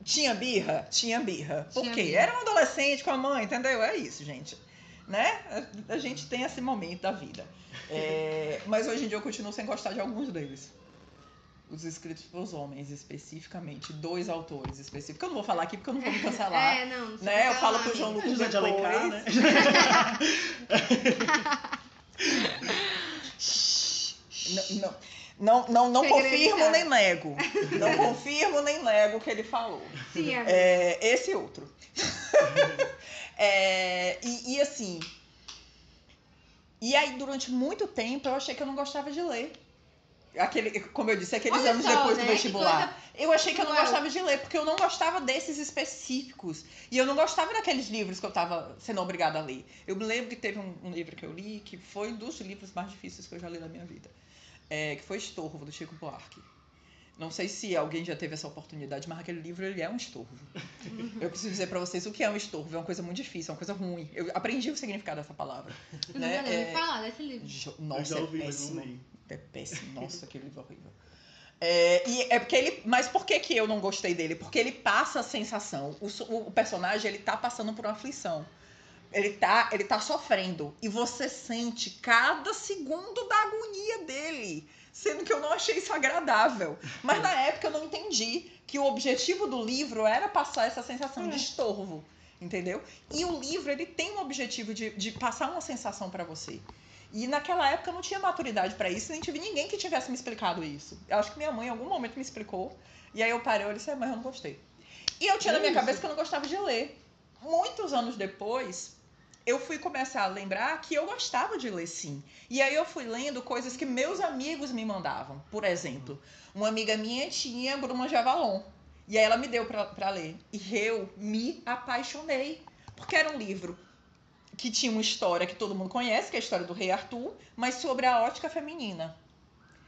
D: Tinha birra? Tinha birra. Por
A: Tinha
D: quê?
A: birra.
D: Era um adolescente com a mãe, entendeu? É isso, gente. Né? A, a gente tem esse momento da vida. É, mas hoje em dia eu continuo sem gostar de alguns deles. Os escritos pelos homens, especificamente. Dois autores específicos. Eu não vou falar aqui porque eu não vou me cancelar.
A: É, não. não
D: né? Eu falo pro. João Lucas
C: José de Alencar, né?
D: Não, não, não, não, confirmo nem nego. Não confirmo nem nego o que ele falou.
A: Sim, amiga.
D: É, esse outro. É, e, e assim. E aí, durante muito tempo, eu achei que eu não gostava de ler. Aquele, como eu disse, aqueles
A: Olha
D: anos
A: só,
D: depois
A: né?
D: do vestibular.
A: coisa
D: Eu achei que eu não gostava de ler, porque eu não gostava desses específicos. E eu não gostava daqueles livros que eu tava sendo obrigada a ler. Eu me lembro que teve um, um livro que eu li, que foi um dos livros mais difíceis que eu já li na minha vida. É, que foi Estorvo, do Chico Buarque. Não sei se alguém já teve essa oportunidade, mas aquele livro ele é um estorvo. Eu preciso dizer pra vocês o que é um estorvo. É uma coisa muito difícil, é uma coisa ruim. Eu aprendi o significado dessa palavra.
A: Eu
D: né?
A: nunca nem
D: É,
A: falar desse livro.
D: Jo-
C: eu
D: Nossa,
C: já ouvi,
D: é
C: mas não
D: péssimo.
C: li.
D: É péssimo. Nossa, aquele livro horrível. É, e é porque ele. Mas por que, que eu não gostei dele? Porque ele passa a sensação. O, o personagem ele tá passando por uma aflição. Ele tá, ele tá sofrendo. E você sente cada segundo da agonia dele. Sendo que eu não achei isso agradável. Mas na época eu não entendi que o objetivo do livro era passar essa sensação de estorvo. Entendeu? E o livro ele tem um objetivo de, de passar uma sensação pra você. E naquela época eu não tinha maturidade pra isso, nem tive ninguém que tivesse me explicado isso. Eu acho que minha mãe em algum momento me explicou. E aí eu parei e disse, "É, mas eu não gostei. E eu tinha na minha
C: Isso.
D: cabeça que eu não gostava de ler. Muitos anos depois, eu fui começar a lembrar que eu gostava de ler sim. E aí eu fui lendo coisas que meus amigos me mandavam. Por exemplo, uma amiga minha tinha Bruma de Avalon. E aí ela me deu pra ler. E eu me apaixonei. Porque era um livro que tinha uma história que todo mundo conhece, que é a história do rei Arthur, mas sobre a ótica feminina.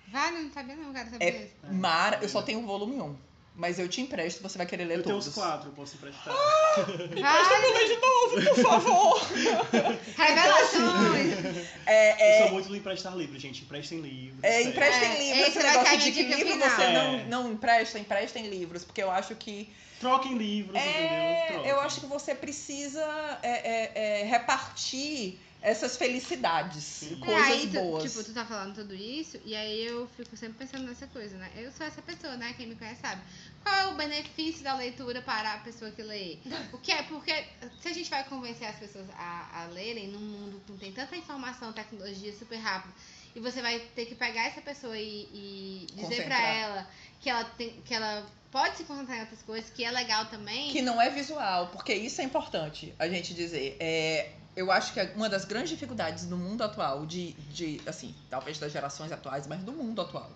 A: Vale, não sabia não, cara, saber
D: É
A: isso.
D: Mara, eu só tenho o volume 1. Mas eu te empresto, você vai querer ler
C: Eu tenho
D: todos.
C: uns quatro, eu posso emprestar.
A: Vale,
D: ler de novo, por favor.
A: revelações.
D: É,
C: Eu
D: é,
C: sou muito do emprestar livros, gente. Emprestem livros.
D: é, emprestem
A: É,
D: livros.
A: esse
D: Esse negócio de que livro
A: final.
D: você
C: É.
D: não, não empresta, emprestem livros. Porque eu acho que
C: Troquem livros,
D: É,
C: entendeu? Troquem.
D: eu acho que você precisa é, é, é, repartir essas felicidades,
C: Sim.
D: Coisas
A: aí tu,
D: boas.
A: Tipo, tu tá falando tudo isso, e aí eu fico sempre pensando nessa coisa, né? Eu sou essa pessoa, né? Quem me conhece sabe. Qual é o benefício da leitura para a pessoa que lê? O que é? Porque se a gente vai convencer as pessoas a, a lerem num mundo que tem tanta informação, tecnologia super rápido, e você vai ter que pegar essa pessoa e, e dizer pra
D: Concentrar.
A: ela que ela tem que ela pode se concentrar em outras coisas, que é legal também.
D: Que não é visual, porque isso é importante a gente dizer. É, eu acho que uma das grandes dificuldades do mundo atual, de, de assim, talvez das gerações atuais, mas do mundo atual,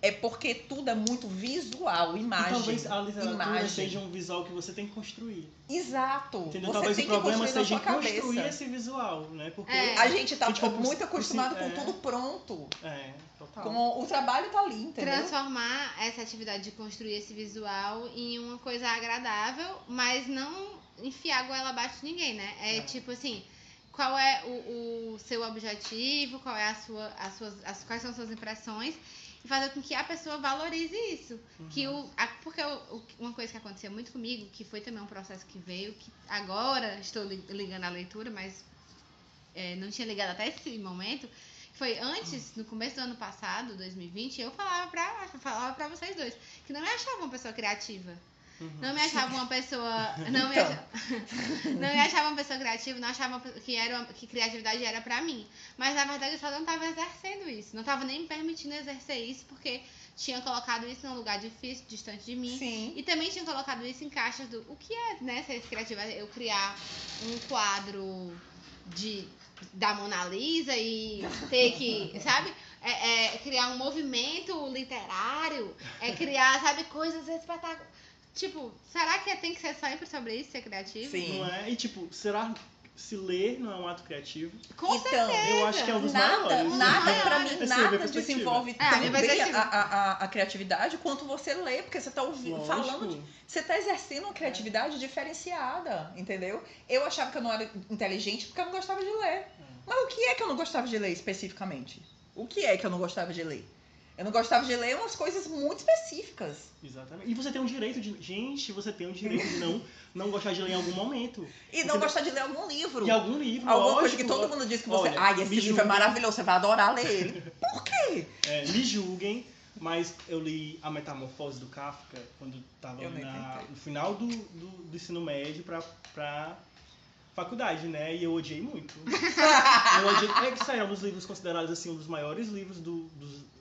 D: é porque tudo é muito visual,
C: E
D: imagem.
C: talvez a literatura
D: imagem.
C: seja um visual que você tem que construir.
D: Exato.
C: Entendeu?
D: Você
C: talvez
D: tem
C: o
D: que
C: problema
D: construir na
C: seja construir
D: cabeça.
C: esse visual, né? Porque
A: É.
D: A gente tá
C: A gente vai
D: muito acostumado com
C: é.
D: tudo pronto.
C: é, total.
D: Com, o trabalho tá ali, entendeu?
A: transformar essa atividade de construir esse visual em uma coisa agradável, mas não enfiar a goela abaixo de ninguém, né? É,
C: É.
A: tipo assim, qual é o, o seu objetivo, qual é a sua, as suas, as, quais são as suas impressões e fazer com que a pessoa valorize isso.
C: Uhum.
A: Que o, a- porque o- o- uma coisa que aconteceu muito comigo, que foi também um processo que veio, que agora estou li- ligando à leitura, mas é, não tinha ligado até esse momento, foi antes, no começo do ano passado, 2020, eu falava pra, falava pra vocês dois, que não me achava uma pessoa criativa.
C: Uhum.
A: Não me achava uma pessoa. Não me,
D: Então.
A: achava, não me achava uma pessoa criativa, não achava que, era, uma- que criatividade era pra mim. Mas na verdade eu só não tava exercendo isso. Não tava nem me permitindo exercer isso, porque tinha colocado isso num lugar difícil, distante de mim.
D: Sim.
A: E também tinha colocado isso em caixas do. O que é, né, ser criativa? Eu criar um quadro de da Mona Lisa e ter que, sabe? É, é criar um movimento literário, é criar, sabe, coisas espetaculares. Tipo, será que tem que ser sempre sobre isso, ser criativo?
D: Sim.
C: Não é? E tipo, será se ler não é um ato criativo?
A: Com
D: Então,
A: certeza.
C: Eu acho que é um dos
D: Nada,
C: maiores.
D: nada pra mim,
C: é
D: nada
C: perspectiva.
D: desenvolve
A: É, a minha
D: tão bem
A: perspectiva.
D: a, a, a, a criatividade quanto você lê, porque você tá ouvindo,
C: Lógico.
D: falando de, Você tá exercendo uma criatividade diferenciada, entendeu? Eu achava que eu não era inteligente porque eu não gostava de ler. Mas o que é que eu não gostava de ler especificamente? O que é que eu não gostava de ler? Eu não gostava de ler umas coisas muito específicas.
C: Exatamente. E você tem um direito de. Gente, você tem um direito de não, não gostar de ler em algum momento.
D: E não
C: Você-
D: gostar de ler algum livro.
C: Em algum livro.
D: Alguma coisa
C: lógico,
D: que todo mundo diz que você.
C: Olha,
D: Ai, esse livro é maravilhoso, você vai adorar ler ele. Por quê?
C: É, me julguem, mas eu li A Metamorfose do Kafka quando tava
D: Eu nem
C: na-
D: tentei.
C: no final do, do, do ensino médio pra, pra faculdade, né? E eu odiei muito. eu odiei. É que é um dos livros considerados assim, um dos maiores livros do, dos-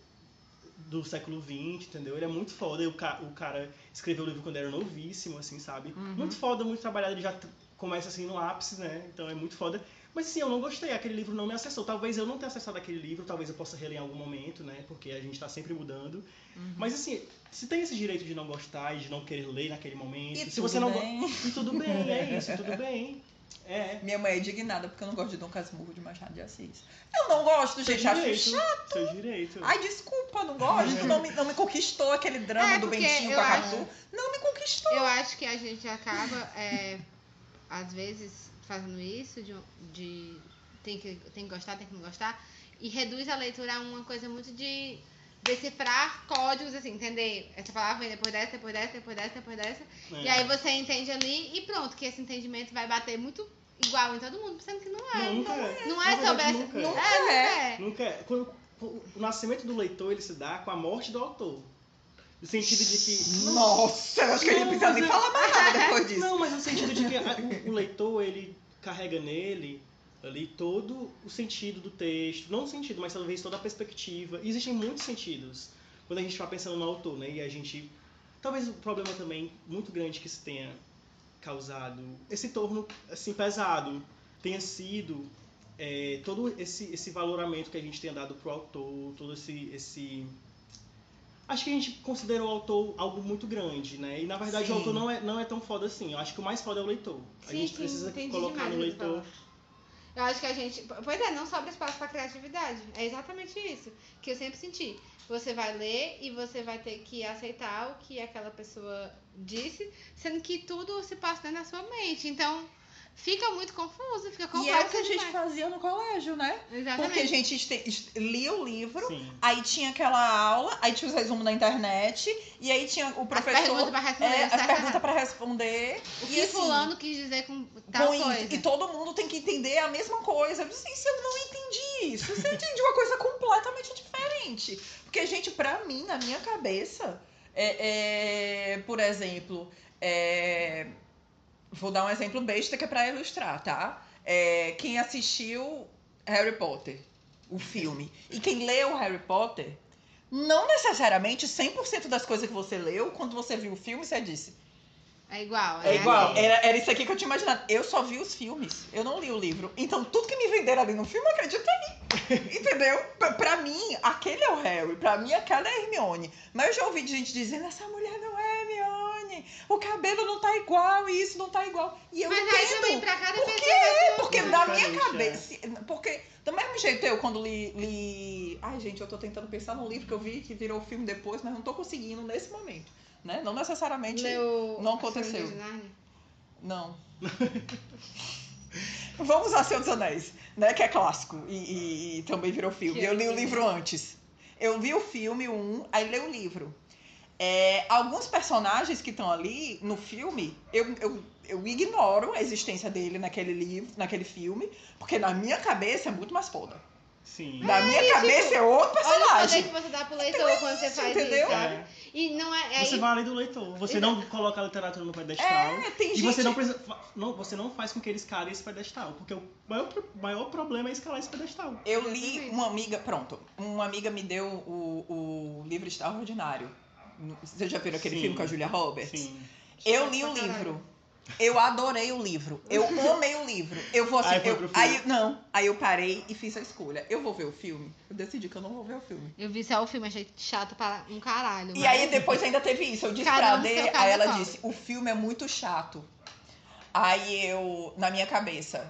C: do século XX, entendeu? Ele é muito foda. E o, ca- o cara escreveu o livro quando era novíssimo, assim, sabe?
D: Uhum.
C: Muito foda, muito trabalhado. Ele já começa assim no ápice, né? Então é muito foda. Mas assim, eu não gostei, aquele livro não me acessou. Talvez eu não tenha acessado aquele livro, talvez eu possa reler em algum momento, né? Porque a gente tá sempre mudando.
D: Uhum.
C: Mas assim, se tem esse direito de não gostar e de não querer ler naquele momento,
D: E
C: se você não
D: bem.
C: E tudo bem, é isso, tudo bem. É.
D: Minha mãe é indignada porque eu não gosto de Dom Casmurro de Machado de Assis. Eu não gosto,
C: Seu
D: gente. Acho
C: direito.
D: chato.
C: Seu direito.
D: Ai, desculpa, não gosto. Não me, não me conquistou aquele drama
A: É,
D: do Bentinho com a
A: acho-
D: Catu. Não me conquistou.
A: Eu acho que a gente acaba, é, às vezes, fazendo isso, de, de tem, que, tem que gostar, tem que não gostar, e reduz a leitura a uma coisa muito de decifrar códigos, assim, entender? Essa palavra vem depois dessa, depois dessa, depois dessa, depois dessa.
C: É.
A: E aí você entende ali e pronto, que esse entendimento vai bater muito igual em todo mundo, pensando que não é.
C: Nunca é.
A: Não é sobre essa.
C: nunca é.
A: Nunca é.
D: é.
A: Nunca é.
C: Nunca é. Quando- o nascimento do leitor ele se dá com a morte do autor. No sentido de que.
D: Nossa, eu acho que a gente
C: Não,
D: não precisa
C: mas
D: nem
C: é-
D: falar mais nada depois disso.
C: Não, mas no sentido de que a- o, o leitor ele carrega nele ali todo o sentido do texto, não o sentido, mas talvez toda a perspectiva. E existem muitos sentidos quando a gente está pensando no autor, né? E a gente talvez o problema também muito grande que se tenha causado esse torno assim pesado tenha sido é, todo esse esse valoramento que a gente tenha dado pro autor, todo esse esse Acho que a gente considerou o autor algo muito grande, né? E na verdade
D: Sim.
C: o autor não é, não é tão foda assim. Eu acho que o mais foda é o leitor. a
A: Sim,
C: gente
A: sim,
C: precisa colocar no
A: o
C: leitor.
A: falou. Eu acho que a gente. Pois é, não sobra espaço pra criatividade. É exatamente isso que eu sempre senti. Você vai ler e você vai ter que aceitar o que aquela pessoa disse, sendo que tudo se passa da sua mente. Então, fica muito confuso, fica
D: E
A: complexo.
D: é o que a gente
A: demais.
D: fazia no colégio, né?
A: Exatamente.
D: Porque a gente lia o livro,
C: Sim.
D: aí tinha aquela aula, aí tinha os resumos na internet, e aí tinha o
A: As
D: professor.
A: perguntas pra responder.
D: é, as perguntas pra responder.
A: O
D: e
A: que
D: assim,
A: fulano quis dizer com tal coisa.
D: E todo mundo tem que entender a mesma coisa. Eu disse, se eu não entendi isso, você entendi uma coisa completamente diferente. Porque, gente, pra mim, na minha cabeça, é, é, por exemplo, é, vou dar um exemplo besta que é pra ilustrar, tá? É, quem assistiu Harry Potter, o filme, e quem leu Harry Potter, não necessariamente 100% das coisas que você leu, quando você viu o filme, você disse.
A: É igual.
D: É igual.
A: assim.
D: Era, era isso aqui que eu tinha imaginado. Eu só vi os filmes. Eu não li o livro. Então, tudo que me venderam ali no filme, eu acreditei. Entendeu? Pra, pra mim, aquele é o Harry. Pra mim, aquela é a Hermione. Mas eu já ouvi de gente dizendo, essa mulher não é Hermione. O cabelo não tá igual e isso não tá igual. E eu
A: Mas aí
D: entendo.
A: também, pra cada
D: Por é?
A: ser
D: Porque na minha
C: é.
D: cabeça. Porque, do mesmo jeito, eu, quando li, li. Ai, gente, eu tô tentando pensar num livro que eu vi que virou filme depois, mas não tô conseguindo nesse momento. Né? Não necessariamente.
A: Leu
D: não aconteceu. Não. Vamos a Senhor dos Anéis, né? Que é clássico e, e- e também virou filme.
A: Que
D: eu li o
A: é-
D: livro antes. Eu vi o filme, um, aí li o livro. É, alguns personagens que estão ali no filme, eu, eu, eu ignoro a existência dele naquele livro, naquele filme, porque na minha cabeça é muito mais foda.
C: Sim.
D: Na minha cabeça é outro
A: Olha o poder
D: personagem.
A: que você dá pro leitor quando você faz
D: entendeu?
A: isso, sabe?
C: É.
A: E não é. é
C: Você vai além do leitor. Você não coloca a literatura no pedestal.
D: É, tem
C: E
D: gente.
C: você não, precisa, não, você não faz com que eles escalem esse pedestal. Porque o maior, maior problema é escalar esse pedestal.
D: Eu li uma amiga, pronto, uma amiga me deu o, o livro Extraordinário. Vocês já viram aquele
C: Sim.
D: filme com a Julia Roberts?
C: Sim.
D: Eu li o livro. Eu adorei o livro. Eu amei o livro. Eu vou assim.
C: Aí
D: eu- aí, não. Aí eu parei e fiz a escolha. Eu vou ver o filme. Eu decidi que eu não vou ver o filme.
A: Eu vi só o filme, achei chato para um caralho.
D: E
A: mas-
D: aí depois ainda teve isso. Eu disse
A: Cada
D: pra aí ela disse: o filme é muito chato. Aí eu, na minha cabeça.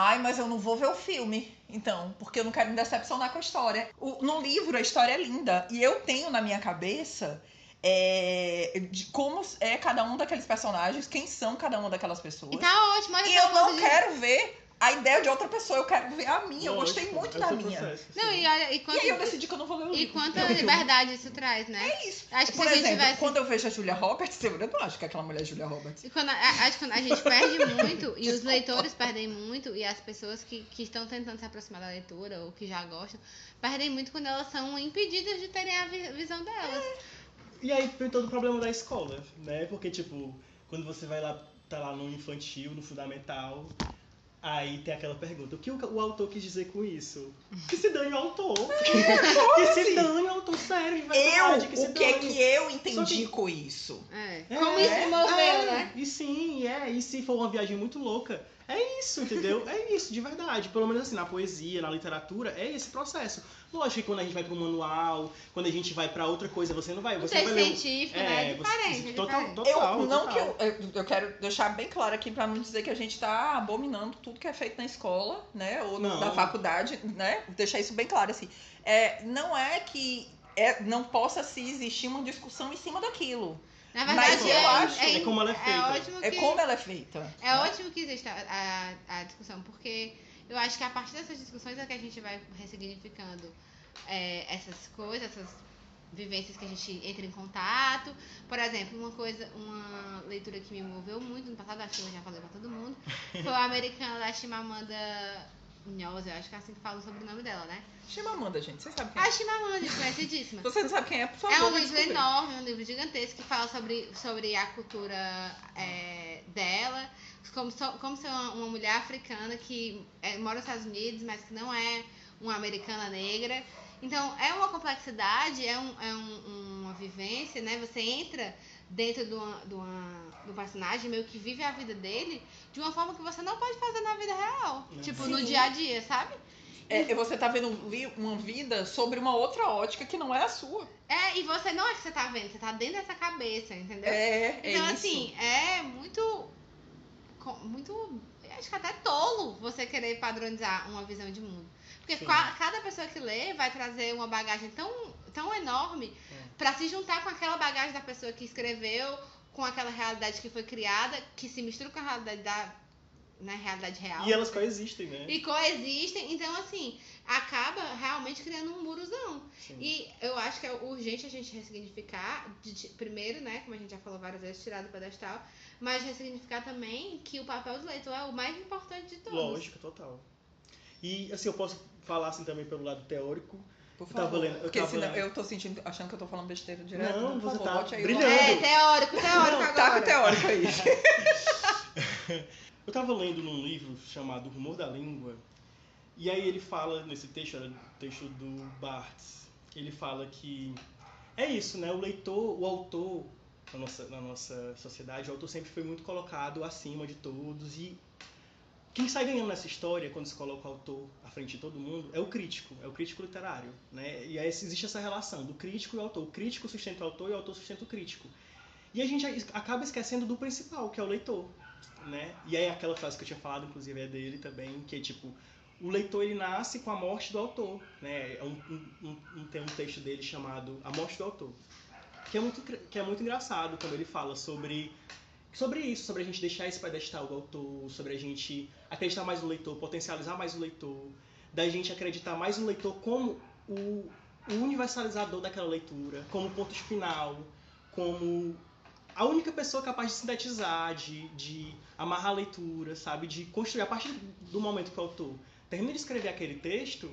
D: Ai, mas eu não vou ver o filme, então, porque eu não quero me decepcionar com a história. O- no livro, a história é linda. E eu tenho na minha cabeça é, de como é cada um daqueles personagens, quem são cada uma daquelas pessoas.
A: E tá ótimo, olha
D: E eu não
A: de-
D: quero ver a ideia de outra pessoa, eu quero ver a minha. Eu
C: Lógico,
D: gostei muito
C: é
D: da minha.
C: processo,
A: Não, e olha, e
D: E aí eu decidi que eu não vou ler o
A: e
D: livro.
A: quanta
D: Eu- eu-
A: liberdade isso traz, né?
D: É isso.
A: Acho que
D: Por
A: se a gente
D: exemplo,
A: tivesse.
D: quando eu vejo a Julia Roberts, eu não acho que aquela mulher é Julia Roberts.
A: E quando, a- acho que quando a gente perde muito, e os leitores perdem muito, e as pessoas que, que estão tentando se aproximar da leitura, ou que já gostam, perdem muito quando elas são impedidas de terem a vi- visão delas.
C: E aí vem todo o problema da escola, né? Porque, tipo, quando você vai lá, tá lá no infantil, no fundamental, aí tem aquela pergunta, o que o, o autor quis dizer com isso? Que se dane o autor. que se dane o autor, sério, de verdade, que se
D: Eu, o que é que eu entendi
C: Só
D: com isso?
A: É.
C: É,
A: Como isso se moveu,
C: é,
A: né?
C: E sim, é. E se for uma viagem muito louca, é isso, entendeu? É isso, de verdade. Pelo menos assim, na poesia, na literatura, é esse processo. Lógico que quando a gente vai para um manual, quando a gente vai para outra coisa, você não vai. Você
A: texto
C: vai ler
A: científico,
C: É,
A: né? É
C: você-
A: diferente. é
C: total,
A: diferente.
C: total,
D: eu, não
C: total.
D: que eu, eu, eu quero deixar bem claro aqui pra não dizer que a gente tá abominando tudo que é feito na escola, né? Ou
C: Não.
D: na faculdade, né? Deixar isso bem claro assim. É, não é que é, não possa se existir uma discussão em cima daquilo.
A: Na
D: Mas
A: verdade,
D: eu
A: é,
D: acho-
A: é,
C: é como ela é feita.
A: ótimo que,
D: É como ela é feita.
A: É ótimo que exista a, a, a discussão, porque eu acho que a partir dessas discussões é que a gente vai ressignificando é, essas coisas, essas vivências que a gente entra em contato. Por exemplo, uma coisa, uma leitura que me moveu muito no passado, acho que eu já falei pra todo mundo, foi a americana da Chimamanda Ngozi, eu acho que é assim que fala o sobrenome dela, né?
D: Chama Amanda, gente. Vocês sabem quem é?
A: A Chimamanda, conhecidíssima.
D: Você não sabe quem é, por favor.
A: É um livro
D: descobrir.
A: enorme, um livro gigantesco que fala sobre, sobre a cultura é, dela, como, so- como ser uma, uma mulher africana que é, mora nos Estados Unidos, mas que não é uma americana negra. Então, é uma complexidade, é, um, é um- uma vivência, né? Você entra dentro de, uma, de, uma, de um personagem, meio que vive a vida dele de uma forma que você não pode fazer na vida real.
C: Uhum.
A: Tipo,
D: Sim.
A: no dia a dia, sabe?
D: É, você tá vendo li- uma vida sobre uma outra ótica que não é a sua.
A: É, e você não é que você tá vendo, você tá dentro dessa cabeça, entendeu?
D: É, é
A: Então,
D: isso.
A: assim, é muito. Muito. Acho que até tolo você querer padronizar uma visão de mundo. Porque
C: Sim.
A: cada pessoa que lê vai trazer uma bagagem tão, tão enorme
C: É.
A: pra se juntar com aquela bagagem da pessoa que escreveu, com aquela realidade que foi criada, que se mistura com a realidade da. Na realidade real.
C: E elas coexistem, né?
A: E coexistem, então assim, acaba realmente criando um murozão.
C: Sim.
A: E eu acho que é urgente a gente ressignificar, de primeiro, né, como a gente já falou várias vezes, tirar do pedestal, mas ressignificar também que o papel do leitor é o mais importante de todos.
C: Lógico, total. E assim, eu posso falar assim também pelo lado teórico.
D: Por
C: Eu tava
D: favor.
C: lendo- eu
D: Porque
C: tava-
D: senão eu tô sentindo, achando que eu tô falando besteira direto.
C: Não,
D: por
C: você
D: favor,
C: tá
D: bote aí
C: brilhando.
A: É, teórico, teórico
C: Não,
A: agora.
D: Tá com o teórico aí.
C: Eu tava lendo num livro chamado O Rumor da Língua, e aí ele fala nesse texto, era o texto do Barthes, ele fala que é isso, né? O leitor, o autor, na nossa, na nossa sociedade, o autor sempre foi muito colocado acima de todos e quem sai ganhando nessa história, quando se coloca o autor à frente de todo mundo, é o crítico, é o crítico literário. Né? E aí existe essa relação do crítico e o autor. O crítico sustenta o autor e o autor sustenta o crítico. E a gente acaba esquecendo do principal, que é o leitor. Né? E aí aquela frase que eu tinha falado, inclusive, é dele também, que é tipo, o leitor ele nasce com a morte do autor. Né? É um, um, um, tem um texto dele chamado A Morte do Autor, que é muito, que é muito engraçado quando ele fala sobre sobre isso, sobre a gente deixar esse pedestal do autor, sobre a gente acreditar mais no leitor, potencializar mais o leitor, da gente acreditar mais no leitor como o, o universalizador daquela leitura, como ponto final, como a única pessoa capaz de sintetizar, de, de amarrar a leitura, sabe? De construir, a partir do momento que o autor termina de escrever aquele texto,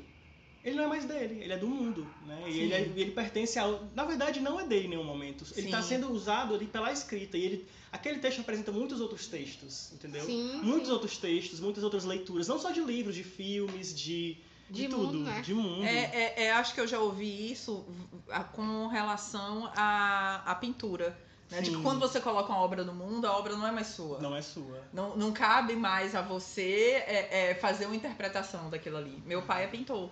C: ele não é mais dele, ele é do mundo, né? E ele, é, ele pertence ao... Na verdade, não é dele em nenhum momento. Ele está sendo usado ali pela escrita. E ele, aquele texto apresenta muitos outros textos, entendeu?
A: Sim,
C: muitos sim. outros textos, muitas outras leituras. Não só de livros, de filmes, de... De, de tudo,
A: mundo, né?
C: de mundo.
D: É, é, é, acho que eu já ouvi isso com relação à, à pintura. Né? De que quando você coloca uma obra no mundo, a obra não é mais sua.
C: Não é sua.
D: Não, não cabe mais a você é, é, fazer uma interpretação daquilo ali. Meu pai é pintor.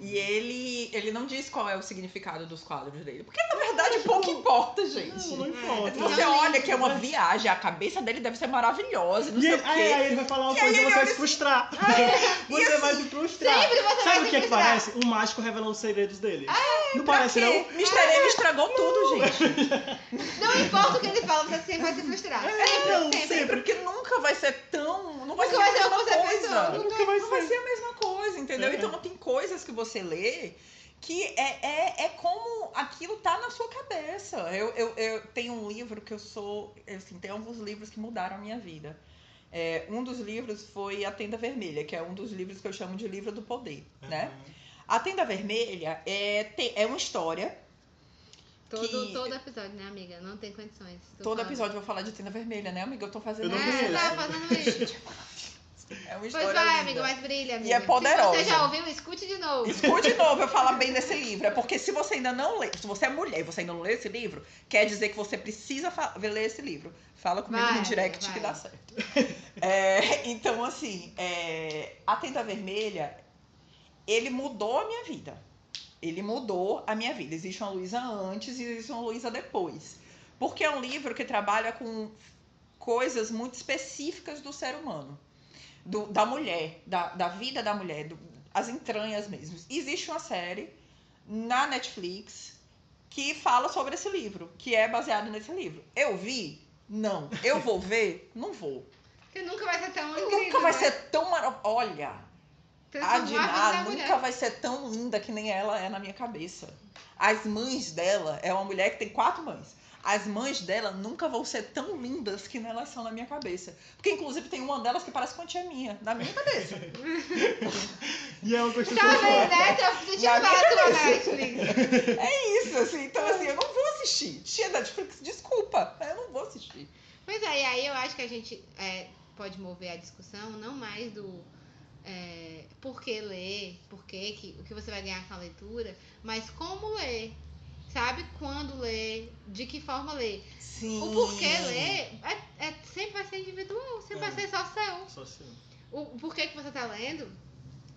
D: E ele, ele não diz qual é o significado dos quadros dele. Porque, na verdade, pouco importa, gente.
C: Não, não importa.
D: Você olha que é uma viagem, a cabeça dele deve ser maravilhosa, não
C: e
D: sei
C: ele,
D: o quê.
C: Aí, aí ele vai falar uma
D: E
C: coisa e você vai se frustrar. você
D: E
C: vai
D: assim,
C: se frustrar.
A: sempre você vai
C: Sabe
A: se
C: o que, é que parece? Um mágico revelando os segredos dele. não
D: Pra
C: parece,
D: quê?
C: não?
D: Mr. M estragou tudo, gente.
A: Não importa o que ele fala, você sempre vai se frustrar. Sempre,
C: não,
A: sempre.
D: Sempre, porque nunca vai ser tão. Não vai
A: Nunca
D: ser a
A: vai
D: mesma coisa.
C: Nunca vai
D: Não vai
C: ser.
D: ser a mesma coisa, entendeu?
C: É.
D: Então tem coisas que você lê que é, é, é como aquilo tá na sua cabeça. Eu, eu, eu tenho um livro que eu sou. Assim, tem alguns livros que mudaram a minha vida. É, um dos livros foi A Tenda Vermelha, que é um dos livros que eu chamo de livro do poder, né? A Tenda Vermelha é, te- é uma história.
A: Todo,
D: que-
A: todo episódio, né, amiga? Não tem condições. Tô
D: Todo
A: falando.
D: episódio eu vou falar de Tenda Vermelha, né, amiga? Eu tô fazendo
C: Eu não
D: isso.
A: É, tá fazendo isso.
D: É uma
A: Pois
D: história
A: vai,
D: linda.
A: amigo, mas brilha, amiga.
D: E é poderosa.
A: Se você já ouviu, escute de novo.
D: Escute de novo eu falar bem desse livro. É porque se você ainda não lê, se você é mulher e você ainda não lê esse livro, quer dizer que você precisa ler esse livro. Fala comigo
A: Vai,
D: no direct
A: vai.
D: que dá certo. É, então, assim, é, A Tenda Vermelha, ele mudou a minha vida. Ele mudou a minha vida. Existe uma Luísa antes e existe uma Luísa depois. Porque é um livro que trabalha com coisas muito específicas do ser humano. Do- da mulher, da, da vida da mulher, do- as entranhas mesmo. Existe uma série na Netflix que fala sobre esse livro, que é baseado nesse livro. Eu vi? Não. Eu vou ver? Não vou.
A: Porque nunca vai ser tão incrível.
D: Nunca vai
A: né?
D: ser tão maravilhoso. Olha, a Diná nunca
A: mulher.
D: vai ser tão linda que nem ela é na minha cabeça. As mães dela, é uma mulher que tem quatro mães. As mães dela nunca vão ser tão lindas que nem elas são na minha cabeça. Porque, inclusive, tem uma delas que parece com a tia minha, na minha cabeça.
C: E é uma construção
A: Tá vendo, né?
D: Na
A: eu falar tua Netflix.
D: É isso, assim. Então, assim, eu não vou assistir. Tia Netflix, desculpa, eu não vou assistir.
A: Pois é, e aí eu acho que a gente é, pode mover a discussão não mais do é, por que ler, por que, que, o que você vai ganhar com a leitura, mas como ler. Sabe quando ler, de que forma ler.
D: Sim.
A: O porquê ler é, é- sempre vai ser individual, sempre
C: É.
A: vai ser só seu.
C: Só assim.
A: O porquê que você tá lendo,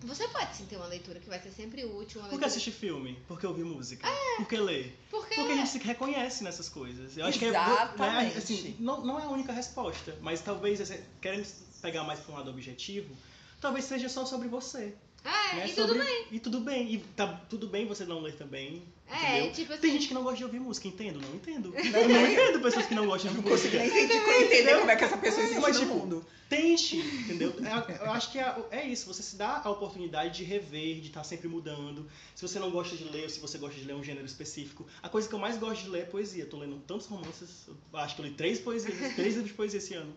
A: você pode sim ter uma leitura que vai ser sempre útil. Uma
C: Por que
A: leitura...
C: assistir filme? Por que ouvir música? Por que ler?
A: Porque,
C: Porque a gente se reconhece nessas coisas. Eu acho que é,
D: Exatamente.
C: né, assim, não, não é a única resposta, mas talvez, assim, querendo pegar mais para um lado objetivo, talvez seja só sobre você.
A: É,
C: né?
A: e
C: sobre...
A: tudo bem.
C: E tudo bem. E tá tudo bem você não ler também.
A: É,
C: entendeu?
A: tipo assim.
C: Tem gente que não gosta de ouvir música, entendo? Não entendo. Eu não entendo pessoas que não gostam de ouvir música.
D: nem entender, entender como é que essa pessoa existe
C: Mas,
D: no
C: tipo,
D: mundo.
C: Tente, entendeu? É- Eu acho que é, é isso, você se dá a oportunidade de rever, de estar sempre mudando. Se você não gosta de ler, ou se você gosta de ler um gênero específico. A coisa que eu mais gosto de ler é poesia. Tô lendo tantos romances, eu acho que eu li três poesias, três livros de poesia esse ano.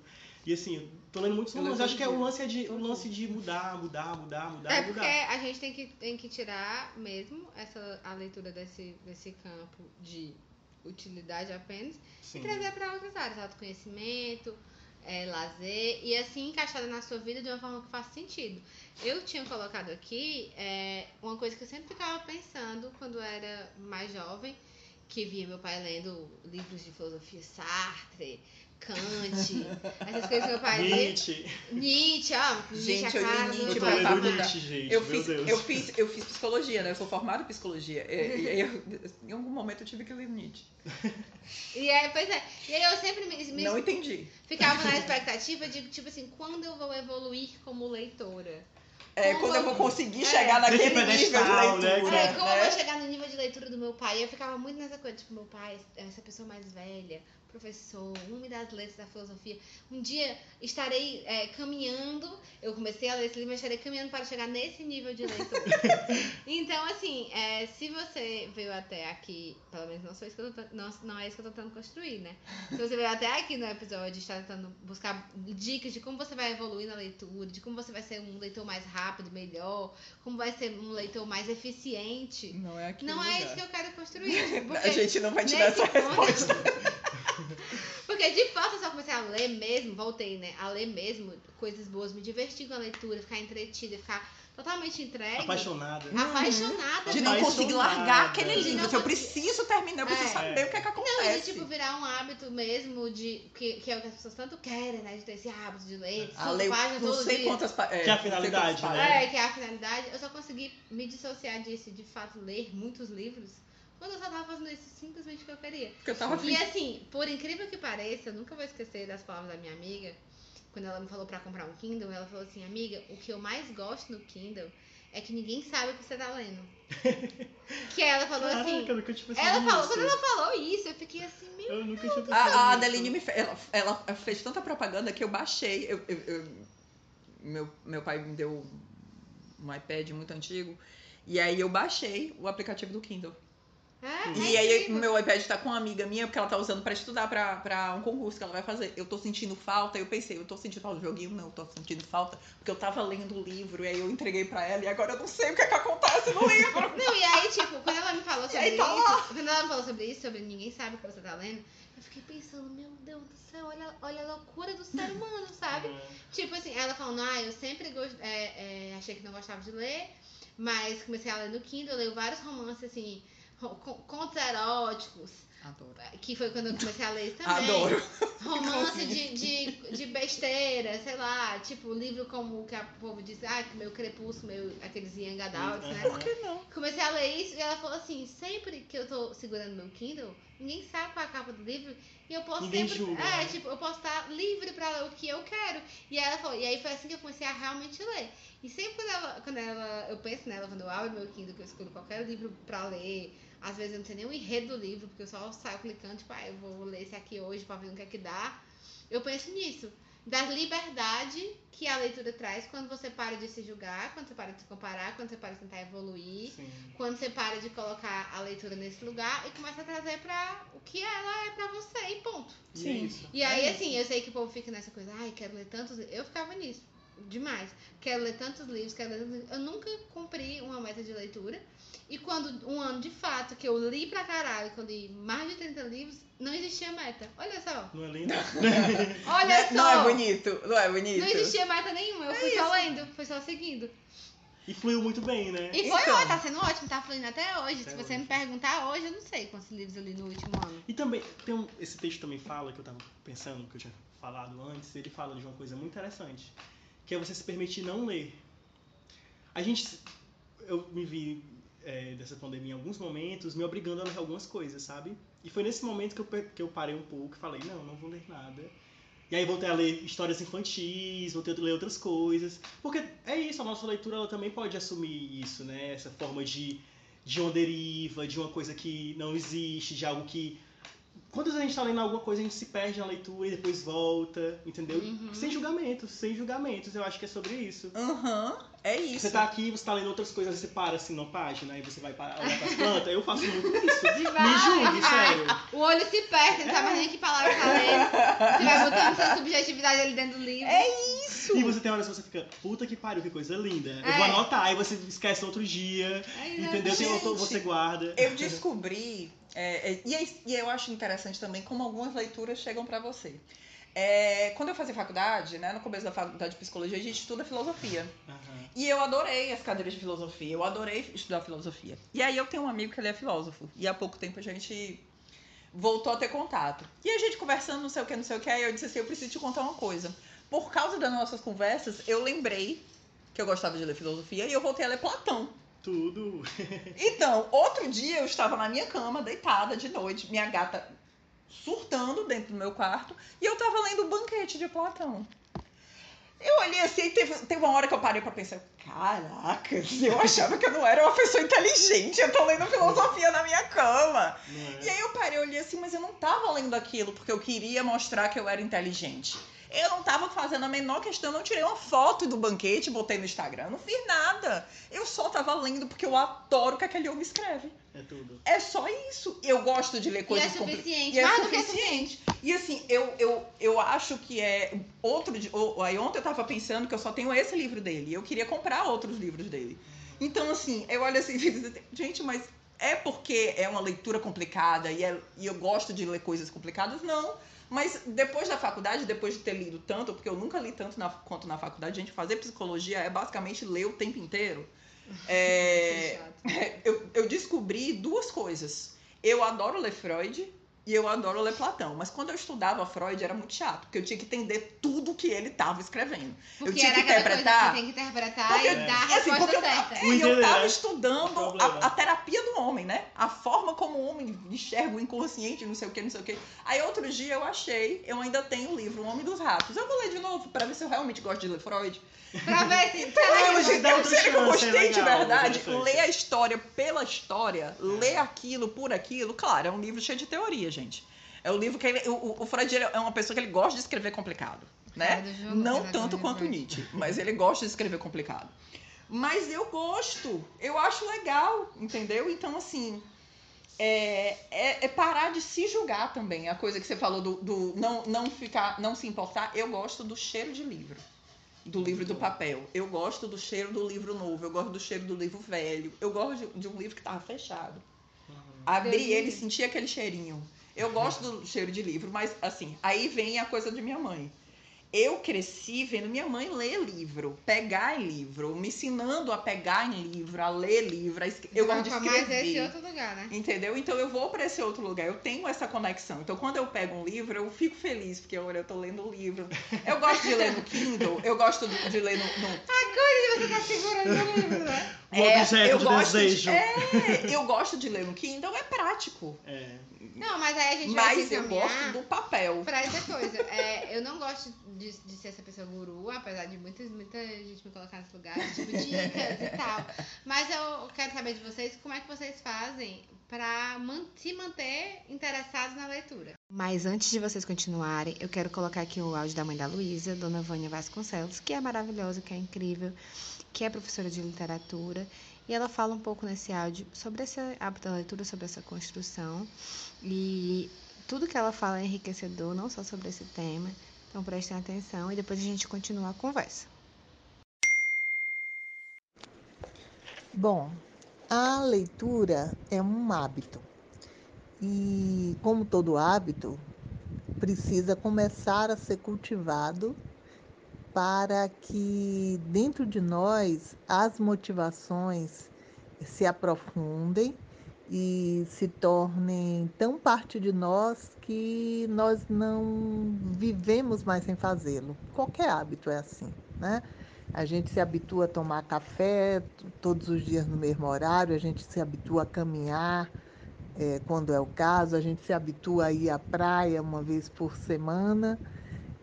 C: E assim, eu tô lendo muitos romances. Acho que é o lance, é de, o lance de mudar, mudar, mudar, mudar,
A: É
C: mudar.
A: porque a gente tem que, tem que tirar mesmo essa, a leitura desse, desse campo de utilidade apenas
C: Sim.
A: e trazer para outras áreas, autoconhecimento, é, lazer e assim encaixada na sua vida de uma forma que faça sentido. Eu tinha colocado aqui é, uma coisa que eu sempre ficava pensando quando eu era mais jovem, que via meu pai lendo livros de filosofia Sartre, Kant, essas coisas que meu pai.
C: Nietzsche.
A: Nietzsche, ó, Nietzsche
D: Gente,
A: a
D: eu li Nietzsche
C: Eu
D: pra
C: lendo
D: faculdade.
C: Nietzsche, gente.
D: Eu fiz, eu, fiz, eu fiz psicologia, né? Eu sou formada em psicologia. E, e aí eu- em algum momento eu tive que ler Nietzsche.
A: E aí, pois é. E aí eu sempre me, me
D: Não entendi.
A: ficava na expectativa de, tipo assim, quando eu vou evoluir como leitora?
D: É,
A: Como
D: quando eu
A: eu-
D: vou conseguir
A: é.
D: chegar naquele nível de
C: né,
D: leitura.
A: É,
C: É,
A: como
D: né?
A: eu vou chegar no nível de leitura do meu pai? Eu ficava muito nessa coisa, tipo, meu pai, essa pessoa mais velha, professor, um homem das letras da filosofia. Um dia estarei é, caminhando, eu comecei a ler esse livro, mas estarei caminhando para chegar nesse nível de leitura. então, assim, é, se você veio até aqui, pelo menos não, sou isso que eu tô, não, não é isso que eu tô tentando construir, né? Se você veio até aqui no episódio está tentando buscar dicas de como você vai evoluir na leitura, de como você vai ser um leitor mais rápido, melhor, como vai ser um leitor mais eficiente.
D: Não é aqui
A: Não é isso que eu quero construir. Porque,
D: A gente não vai te dar essa
A: ponto-
D: resposta.
A: porque de fato eu só comecei a ler mesmo, voltei, né? A ler mesmo coisas boas, me divertir com a leitura, ficar entretida, ficar totalmente entregue.
C: Apaixonada.
A: Apaixonada.
D: De não
C: Apaixonada.
D: conseguir largar aquele livro.
A: não
D: eu preciso terminar, eu preciso
A: É.
D: saber o que é que
A: Não, de
D: acontece.
A: tipo virar um hábito mesmo de que, que é o que as pessoas tanto querem, né? De ter esse hábito de ler,
D: Ah,
A: cinco
D: leio
A: páginas
D: não sei
A: dia.
D: quantas pa- é,
C: Que é a
D: não
C: finalidade, né?
A: É, que é a finalidade. Eu só consegui me dissociar disso, de fato, ler muitos livros, quando eu só tava fazendo isso simplesmente que eu queria.
D: Porque eu tava
A: E
D: afim.
A: assim, por incrível que pareça, eu nunca vou esquecer das palavras da minha amiga, quando ela me falou pra comprar um Kindle, ela falou assim, amiga, o que eu mais gosto no Kindle é que ninguém sabe o que você tá lendo. que ela falou
C: Caraca,
A: assim.
C: eu nunca tinha pensado
A: Ela falou,
C: nisso.
A: quando ela falou isso, eu fiquei assim, meu.
C: Eu nunca tinha pensado
D: A, a. Adeline me fe- ela, ela fez tanta propaganda que eu baixei. Eu, eu- eu- meu, meu pai me deu um iPad muito antigo. E aí eu baixei o aplicativo do Kindle.
A: É,
D: E
A: é
D: aí
A: incrível.
D: meu iPad tá com uma amiga minha, porque ela tá usando pra estudar pra, pra um concurso que ela vai fazer. Eu tô sentindo falta, eu pensei, eu tô sentindo falta do joguinho? Não, eu tô sentindo falta, porque eu tava lendo o livro, e aí eu entreguei pra ela, e agora eu não sei o que é que acontece no livro.
A: Não, e aí, tipo, quando ela me falou sobre
D: aí tá
A: isso, quando ela me falou sobre isso, sobre ninguém sabe o que você tá lendo, eu fiquei pensando, meu Deus do céu, olha, olha a loucura do ser humano, sabe?
C: É.
A: Tipo assim, ela falando, ah, eu sempre gost... é, é, achei que não gostava de ler, mas comecei a ler no Kindle, eu leio vários romances, assim, contos eróticos,
D: Adoro.
A: que foi quando eu comecei a ler isso também.
D: Adoro.
A: Romance de, de, de besteira, sei lá, tipo, livro como o que a povo diz, ah, meu crepúsculo, meu, aqueles young adults, né?
D: Por que não?
A: Comecei a ler isso e ela falou assim: sempre que eu tô segurando meu Kindle, ninguém sabe qual é a capa do livro e eu posso
C: Ninguém
A: sempre.
C: julga,
A: é,
C: né?
A: tipo, eu posso estar livre pra ler o que eu quero. E ela falou, e aí foi assim que eu comecei a realmente ler. E sempre quando ela, quando ela eu penso nela, quando eu abro meu Kindle, que eu escolho qualquer livro pra ler, às vezes eu não sei nem o enredo do livro, porque eu só saio clicando, tipo, ah, eu vou ler esse aqui hoje pra ver o que é que dá. Eu penso nisso. Da liberdade que a leitura traz quando você para de se julgar, quando você para de se comparar, quando você para de tentar evoluir
C: Sim.
A: quando você para de colocar a leitura nesse lugar e começa a trazer pra o que ela é pra você e ponto.
C: É
D: Sim.
C: isso.
A: E
C: É
A: aí,
C: isso.
A: assim, eu sei que o povo fica nessa coisa, ai, quero ler tantos livros. Eu ficava nisso, demais. Quero ler tantos livros, quero ler tantos livros. Eu nunca cumpri uma meta de leitura. E quando, um ano de fato, que eu li pra caralho, que eu li mais de 30 livros, não existia meta. Olha só.
C: Não é lindo?
A: Olha
D: Não é-
A: só.
D: Não é bonito? Não é bonito?
A: Não existia meta nenhuma. Eu fui só lendo, fui só seguindo.
C: E fluiu muito bem, né?
A: E foi
D: Então.
A: ótimo, tá sendo ótimo, tá fluindo até hoje.
C: Até
A: Se você
C: hoje.
A: me perguntar hoje, eu não sei quantos livros eu li no último ano.
C: E também, tem um, esse texto também fala, que eu tava pensando, que eu tinha falado antes, ele fala de uma coisa muito interessante, que é você se permitir não ler. A gente, eu me vi é, dessa pandemia em alguns momentos, me obrigando a ler algumas coisas, sabe? E foi nesse momento que eu, que eu parei um pouco e falei, não, não vou ler nada. E aí voltei a ler histórias infantis, voltei a ler outras coisas. Porque é isso, a nossa leitura ela também pode assumir isso, né? Essa forma de, de uma deriva, de uma coisa que não existe, de algo que. Quando a gente tá lendo alguma coisa, a gente se perde na leitura e depois volta, entendeu?
A: Uhum.
C: Sem julgamentos, sem julgamentos, eu acho que é sobre isso.
D: Aham, é isso.
C: Você tá aqui, você tá lendo outras coisas, você para assim na página, aí você vai para olhar pras plantas, eu faço muito isso.
A: Vai,
C: Me julgue,
A: vai.
C: sério.
A: O olho se perde, não sabe mais nem que palavra tá lendo. Você vai botando sua subjetividade ali dentro do livro.
D: É isso.
C: E você tem horas que você fica, puta que pariu, que coisa linda. Eu
A: É.
C: vou anotar, aí você esquece outro dia,
A: Aí,
C: entendeu? Tem outro- você guarda.
D: Eu descobri, é, é, e, é- e eu acho interessante também como algumas leituras chegam pra você. É, quando eu fazia faculdade, né, no começo da faculdade de psicologia, a gente estuda filosofia.
C: Aham.
D: E eu adorei as cadeiras de filosofia, eu adorei estudar filosofia. E aí eu tenho um amigo que ele é filósofo, e há pouco tempo a gente voltou a ter contato. E a gente conversando, não sei o que, não sei o que, aí eu disse assim, eu preciso te contar uma coisa. Por causa das nossas conversas, eu lembrei que eu gostava de ler filosofia e eu voltei a ler Platão.
C: Tudo.
D: Então, outro dia eu estava na minha cama, deitada de noite, minha gata surtando dentro do meu quarto, e eu estava lendo o banquete de Platão. Eu olhei assim e teve, teve uma hora que eu parei pra pensar, caraca, eu achava que eu não era uma pessoa inteligente, eu tô lendo filosofia na minha cama.
C: Não
D: E
C: é?
D: aí eu parei, eu olhei assim, mas eu não tava lendo aquilo porque eu queria mostrar que eu era inteligente. Eu não tava fazendo a menor questão, eu não tirei uma foto do banquete botei no Instagram, não fiz nada. Eu só tava lendo porque eu adoro o que aquele homem escreve.
C: É tudo.
D: É só isso. Eu gosto de ler
A: E é
D: coisas compli-
A: suficiente.
D: E é
A: Mais do que
D: suficiente. E assim, eu, eu, eu acho que é outro. de- o- Aí ontem eu tava pensando que eu só tenho esse livro dele. E eu queria comprar outros livros dele. Então, assim, eu olho assim e gente, mas é porque é uma leitura complicada e, é- e eu gosto de ler coisas complicadas? Não. Mas depois da faculdade, depois de ter lido tanto, porque eu nunca li tanto na- quanto na faculdade, gente, fazer psicologia é basicamente ler o tempo inteiro. É, eu, eu descobri duas coisas. Eu adoro ler Freud e eu adoro ler Platão. Mas quando eu estudava Freud era muito chato, porque eu tinha que entender tudo que ele estava escrevendo.
A: Porque
D: tinha
A: era
D: que interpretar.
A: coisa que tem que interpretar
D: Porque-
A: e dar a
D: assim,
A: resposta
D: eu-
A: certa.
D: É, e eu
C: entender,
D: tava
C: né?
D: estudando a, a terapia do homem, né? A forma como o homem enxerga o inconsciente, não sei o que, não sei o que. Aí outro dia eu achei, eu ainda tenho o livro O Homem dos Ratos. Eu vou ler de novo pra ver se eu realmente gosto de ler Freud.
A: Pra ver se.
C: Dá
D: eu
C: outra
D: sei que eu
C: chance, é
D: gostei de
C: legal,
D: verdade. Ler a história pela história, ler aquilo por aquilo. Claro, é um livro cheio de teoria, gente. É o livro que ele, o, o Freud ele é uma pessoa que ele gosta de escrever complicado, né?
A: Jogo,
D: Não tanto quanto
A: Freud.
D: Nietzsche, mas ele gosta de escrever complicado. Mas eu gosto, eu acho legal, entendeu? Então, assim, é, é, é parar de se julgar também. A coisa que você falou do, do não, não ficar, não se importar. Eu gosto do cheiro de livro. Do livro do papel. Eu gosto do cheiro do livro novo. Eu gosto do cheiro do livro velho. Eu gosto de, de um livro que estava fechado.
C: Uhum.
D: Abri ele
A: me
D: e senti aquele cheirinho. Eu gosto do cheiro de livro, mas assim, aí vem a coisa de minha mãe. Eu cresci vendo minha mãe ler livro, pegar em livro, me ensinando a pegar em livro, a ler livro. A escre- eu gosto de
A: pra mais
D: escrever.
A: esse outro lugar, né?
D: Entendeu? Então eu vou para esse outro lugar, eu tenho essa conexão. Então quando eu pego um livro, eu fico feliz, porque olha, eu tô lendo o livro. Eu gosto de ler no Kindle, eu gosto de de ler no. no-
A: Você tá segurando o livro, né?
C: O objeto
D: É, eu
C: de
D: gosto
C: desejo.
D: De, é, eu gosto de ler no Kindle, é prático.
C: É.
A: Não, mas aí a gente vai
D: Mas eu gosto do papel.
A: Pra essa coisa. É, eu não gosto de, de ser essa pessoa guru, apesar de muita, muita gente me colocar nesse lugar, tipo dicas e tal. Mas eu quero saber de vocês como é que vocês fazem pra man- se manter interessados na leitura. Mas antes de vocês continuarem, eu quero colocar aqui o áudio da mãe da Luísa, Dona Vânia Vasconcelos, que é maravilhosa, que é incrível, que é professora de literatura. E ela fala um pouco nesse áudio sobre esse hábito da leitura, sobre essa construção. E tudo que ela fala é enriquecedor, não só sobre esse tema. Então prestem atenção e depois a gente continua a conversa.
E: Bom, a leitura é um hábito. E, como todo hábito, precisa começar a ser cultivado para que dentro de nós as motivações se aprofundem e se tornem tão parte de nós que nós não vivemos mais sem fazê-lo. Qualquer hábito é assim, né? A gente se habitua a tomar café todos os dias no mesmo horário, a gente se habitua a caminhar eh, quando é o caso, a gente se habitua a ir à praia uma vez por semana.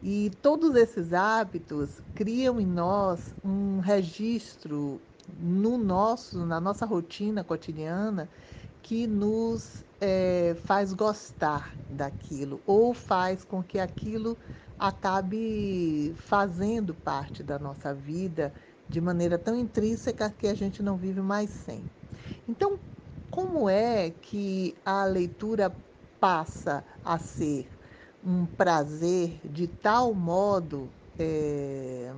E: E todos esses hábitos criam em nós um registro no nosso, na nossa rotina cotidiana que nos eh, faz gostar daquilo ou faz com que aquilo acabe fazendo parte da nossa vida de maneira tão intrínseca que a gente não vive mais sem. Então, como é que a leitura passa a ser um prazer de tal modo é,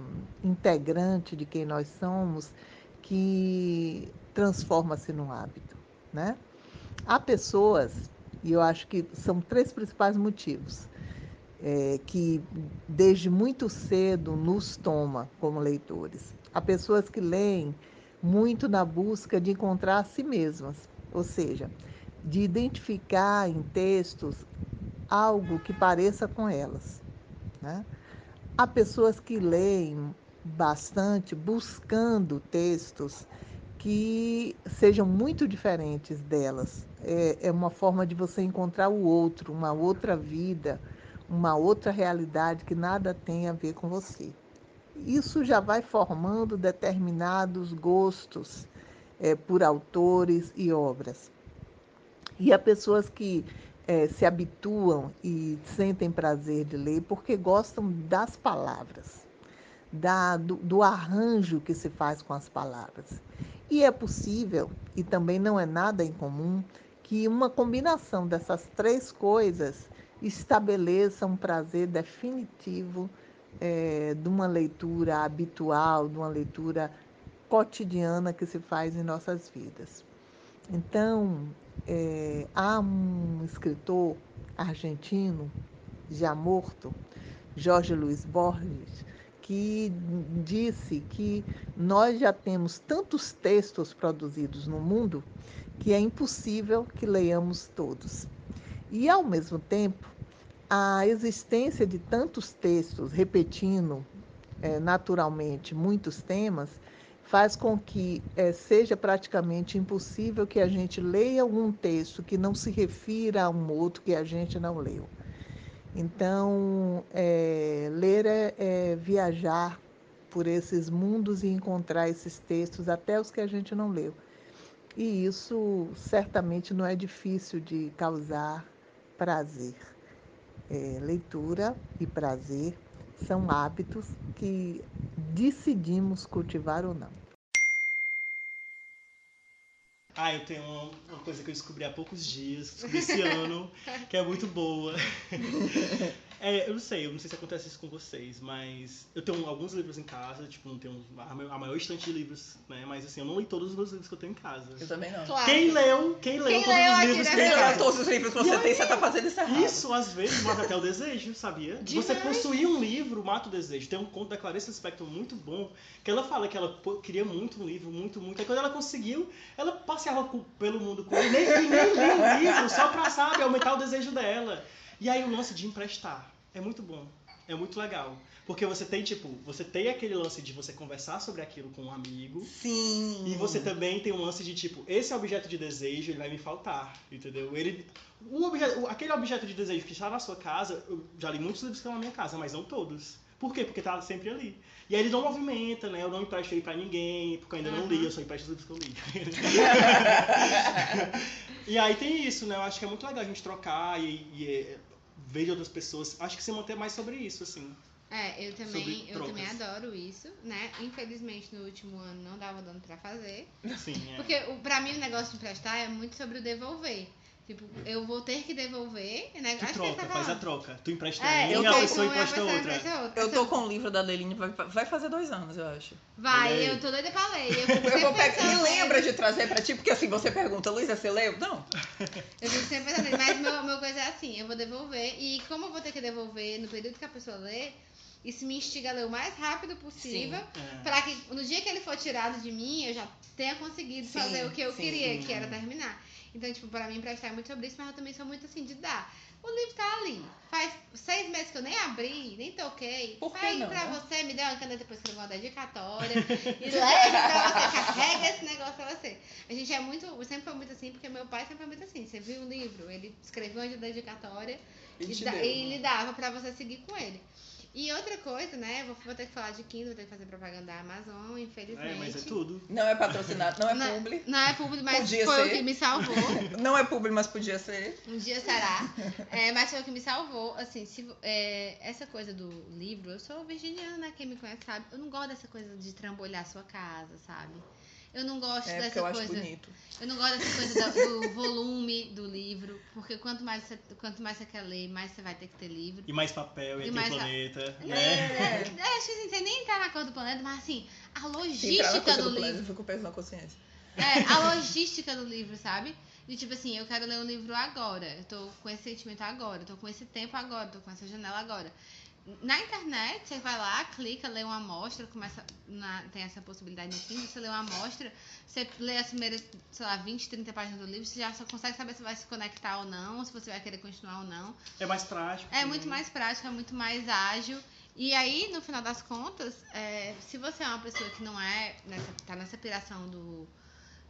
E: integrante de quem nós somos que transforma-se num hábito, né? Há pessoas, e eu acho que são três principais motivos. é, que desde muito cedo nos toma como leitores. Há pessoas que leem muito na busca de encontrar a si mesmas, ou seja, de identificar em textos algo que pareça com elas. Né? Há pessoas que leem bastante buscando textos que sejam muito diferentes delas. É, é uma forma de você encontrar o outro, uma outra vida, uma outra realidade que nada tem a ver com você. Isso já vai formando determinados gostos é, por autores e obras. E há pessoas que é, se habituam e sentem prazer de ler porque gostam das palavras, da, do, do arranjo que se faz com as palavras. E é possível, e também não é nada incomum, que uma combinação dessas três coisas estabeleça um prazer definitivo é, de uma leitura habitual, de uma leitura cotidiana que se faz em nossas vidas. Então, é, há um escritor argentino, já morto, Jorge Luiz Borges, que disse que nós já temos tantos textos produzidos no mundo que é impossível que leiamos todos. E, ao mesmo tempo, a existência de tantos textos repetindo é, naturalmente muitos temas faz com que é, seja praticamente impossível que a gente leia algum texto que não se refira a um outro que a gente não leu. Então, é, ler é, é viajar por esses mundos e encontrar esses textos, até os que a gente não leu. E isso certamente não é difícil de causar prazer. É, leitura e prazer são hábitos que decidimos cultivar ou não.
C: Ah, eu tenho uma, uma, coisa que eu descobri há poucos dias, descobri esse ano, que é muito boa. É, eu não sei, eu não sei se acontece isso com vocês, mas eu tenho alguns livros em casa, tipo, não tenho a maior estante de livros, né? Mas assim, eu não li todos os meus livros que eu tenho em casa.
D: Eu também não.
C: Claro. Quem leu, quem leu
A: quem
C: todos
A: leu
C: os livros que
D: Quem
C: leu
D: todos os livros que você tem, você tá fazendo isso errado.
C: Isso, às vezes, mata até o desejo, sabia?
A: Demais.
C: Você possuir um livro mata o desejo. Tem um conto da Clarice Lispector muito bom, que ela fala que ela queria muito um livro, muito, muito. Aí quando ela conseguiu, ela passeava pelo mundo com ele, nem, nem lia o livro, só pra, sabe, aumentar o desejo dela. E aí o lance de emprestar. É muito bom. É muito legal. Porque você tem, tipo, você tem aquele lance de você conversar sobre aquilo com um amigo.
D: Sim.
C: E você também tem um lance de, tipo, esse objeto de desejo, ele vai me faltar, entendeu? Ele, um objeto, aquele objeto de desejo que está na sua casa, eu já li muitos livros que estão na minha casa, mas não todos. Por quê? Porque tá sempre ali. E aí ele não movimenta, né? Eu não empresto ele pra ninguém, porque eu ainda não li, eu só empresto os livros que eu li. e aí tem isso, né? Eu acho que é muito legal a gente trocar e, e de outras pessoas. Acho que se manter mais sobre isso, assim.
A: É, eu também, eu também adoro isso, né? Infelizmente no último ano não dava dando pra fazer.
C: Sim, é.
A: Porque o, pra mim o negócio de emprestar é muito sobre o devolver. Tipo, eu vou ter que devolver, né?
C: Tu
A: Acho
C: troca,
A: que tá
C: faz a troca. Tu empresta
A: É,
C: um
A: eu
C: e a
A: tô
C: pessoa empresta outra.
A: outra.
D: Eu tô com o livro da Leline, vai, vai fazer dois anos, eu acho.
A: Vai,
C: Olha aí.
A: eu tô doida pra ler. Eu,
D: Eu vou pegar. Me lembra de trazer pra ti, porque assim, você pergunta, Luísa, você leu? Não.
A: Eu fico sempre pensando. Mas meu, meu coisa é assim, eu vou devolver. E como eu vou ter que devolver no período que a pessoa lê, isso me instiga a ler o mais rápido possível.
C: É.
A: Pra que no dia que ele for tirado de mim, eu já tenha conseguido
D: Sim,
A: fazer o que eu
D: sim,
A: queria,
C: sim.
A: que era terminar. Então, tipo, pra mim emprestar é muito sobre isso, mas eu também sou muito assim de dar. O livro tá ali. Faz seis meses que eu nem abri, nem toquei.
D: Por que
A: Aí
D: não,
A: pra
D: né?
A: você, me dê uma caneta depois que eu vou uma dedicatória. e leve pra você, carrega esse negócio pra você. A gente é muito, sempre foi muito assim, porque meu pai sempre foi muito assim. Você viu um livro, ele escreveu uma dedicatória
D: E
A: e,
D: deu.
A: e lhe dava pra você seguir com ele. E outra coisa, né? Vou, vou ter que falar de Kindle, vou ter que fazer propaganda da Amazon, infelizmente.
C: É, mas é tudo.
D: Não é patrocinado, não é
A: Não,
D: publi.
A: não é público, mas
D: Podia
A: foi o
D: ser.
A: que me salvou.
D: Não é publi, mas podia ser.
A: Um dia será. É, mas foi o que me salvou. Assim, se, é, essa coisa do livro, eu sou virginiana, né? Quem me conhece sabe. Eu não gosto dessa coisa de trambolhar a sua casa, sabe? Eu não gosto
D: É,
A: dessa
D: eu acho
A: coisa.
D: bonito.
A: Eu não gosto dessa coisa do volume do livro. Porque quanto mais, você, quanto mais você quer ler, mais você vai ter que ter livro.
C: E mais papel, e,
A: E
C: aqui
A: mais
C: planeta,
A: É,
C: né?
A: é, é, acho que assim, você nem tá na cor do planeta, mas assim, a
D: entrar
A: logística do
D: do planeta,
A: livro.
D: eu fico com peso na consciência.
A: É, a logística do livro, sabe? De tipo assim, eu quero ler um livro agora. Eu tô com esse sentimento agora. Eu tô com esse tempo agora. Eu tô com essa janela agora. Na internet, você vai lá, clica, lê uma amostra, começa na- tem essa possibilidade no Kindle, você lê uma amostra, você lê as primeiras, sei lá, 20, 30 páginas do livro, você já só consegue saber se vai se conectar ou não, se você vai querer continuar ou não.
C: É mais prático.
A: É
C: né?
A: muito mais prático, é muito mais ágil. E aí, no final das contas, é, se você é uma pessoa que não é, nessa, tá nessa piração do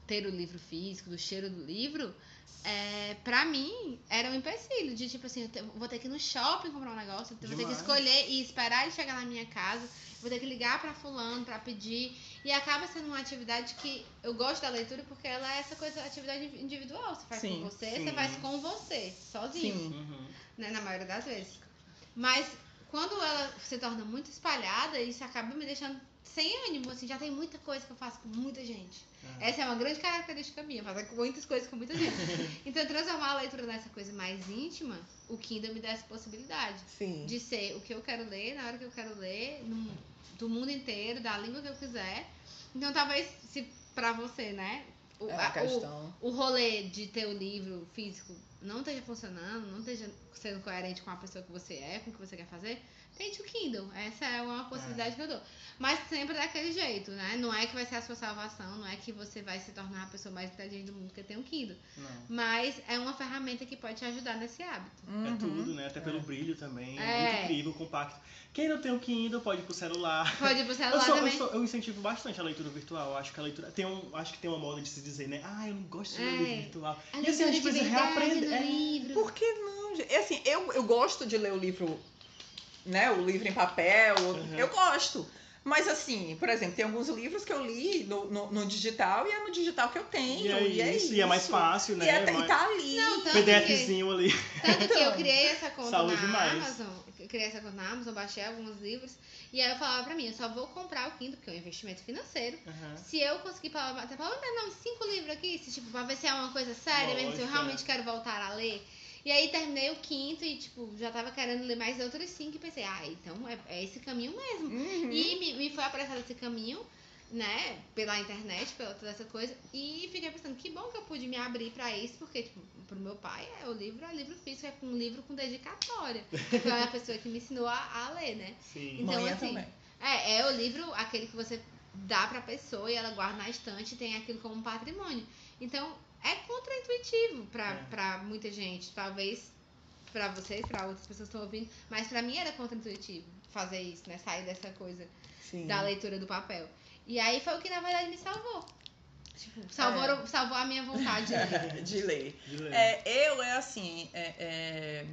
A: ter o livro físico, do cheiro do livro, é, pra mim era um empecilho de tipo assim, eu vou ter que ir no shopping comprar um negócio, eu vou ter que escolher e esperar ele chegar na minha casa, vou ter que ligar pra fulano pra pedir. E acaba sendo uma atividade que eu gosto da leitura porque ela é essa coisa, atividade individual. Você faz
D: Sim,
A: com você,
C: sim.
A: você faz com você, sozinho
D: Sim.
C: Uhum.
A: né, na maioria das vezes. Mas quando ela se torna muito espalhada, isso acaba me deixando sem ânimo, assim, já tem muita coisa que eu faço com muita gente.
C: Ah.
A: Essa é uma grande característica minha, fazer muitas coisas com muita gente. então, transformar a leitura nessa coisa mais íntima, o Kindle me dá essa possibilidade
E: Sim.
A: de ser o que eu quero ler, na hora que eu quero ler, num- do mundo inteiro, da língua que eu quiser. Então, talvez, se pra você, né, o,
D: É
A: a- o- o rolê de ter o livro físico não esteja funcionando, não esteja sendo coerente com a pessoa que você é, com o que você quer fazer, tente o Kindle. Essa é uma possibilidade que eu dou. Mas sempre daquele jeito, né? Não é que vai ser a sua salvação, não é que você vai se tornar a pessoa mais inteligente do mundo porque tem um Kindle.
C: Não.
A: Mas é uma ferramenta que pode te ajudar nesse hábito.
C: É
D: Uhum.
C: tudo, né? Até pelo brilho também. É.
A: É.
C: muito incrível, compacto. Quem não tem o Kindle pode ir pro celular.
A: Pode ir pro
C: Eu,
A: celular
C: sou- eu
A: também.
C: sou- eu incentivo bastante a leitura virtual. Acho que a leitura. Tem um, acho que tem uma moda de se dizer, né? Ah, eu não gosto de ler
A: É.
C: livro virtual.
A: A
C: E assim, a gente
A: de
C: precisa reaprender. É.
A: livro.
D: Por que não? gente? É assim, eu, eu gosto de ler o livro, né? O livro em papel.
C: Uhum.
D: Eu gosto. Mas assim, por exemplo, tem alguns livros que eu li no, no, no digital e é no digital que eu tenho.
C: E é, isso, e é mais fácil, né?
D: E, é- e
C: Mais-
D: tá ali.
A: Não, tanto que,
C: PDFzinho ali.
A: tanto que eu
D: Então,
A: criei essa conta
C: saúde
A: na
C: demais.
A: Amazon. eu Criei essa conta na Amazon, baixei alguns livros. E aí eu falava pra mim, eu só vou comprar o Kindle, porque é um investimento financeiro.
C: Aham.
A: Se eu conseguir falar, até falar, não, cinco livros aqui, se, tipo, pra ver se é uma coisa séria mesmo, se eu
C: Lógico,
A: realmente
C: é.
A: quero voltar a ler. E aí terminei o quinto e, tipo, já tava querendo ler mais outros cinco e pensei, ah, então é, é esse caminho mesmo.
D: Uhum.
A: E me, me foi apresentado esse caminho, né, pela internet, pela toda essa coisa. E fiquei pensando, que bom que eu pude me abrir pra isso, porque, tipo, pro meu pai, é, o livro é livro físico, é um livro com dedicatória. Foi a pessoa que me ensinou a, a ler, né?
C: Sim.
A: Então,
D: Manhã
A: assim,
D: também.
A: É, é o livro, aquele que você dá pra pessoa e ela guarda na estante e tem aquilo como patrimônio. Então, é contraintuitivo pra,
C: É.
A: pra muita gente. Talvez pra vocês, pra outras pessoas que estão ouvindo, mas pra mim era contraintuitivo fazer isso, né? Sair dessa coisa
D: Sim.
A: da leitura do papel. E aí foi o que na verdade me salvou. Tipo, salvou, salvou a minha vontade de ler.
D: de ler.
C: De ler.
D: É, eu é assim, é, é,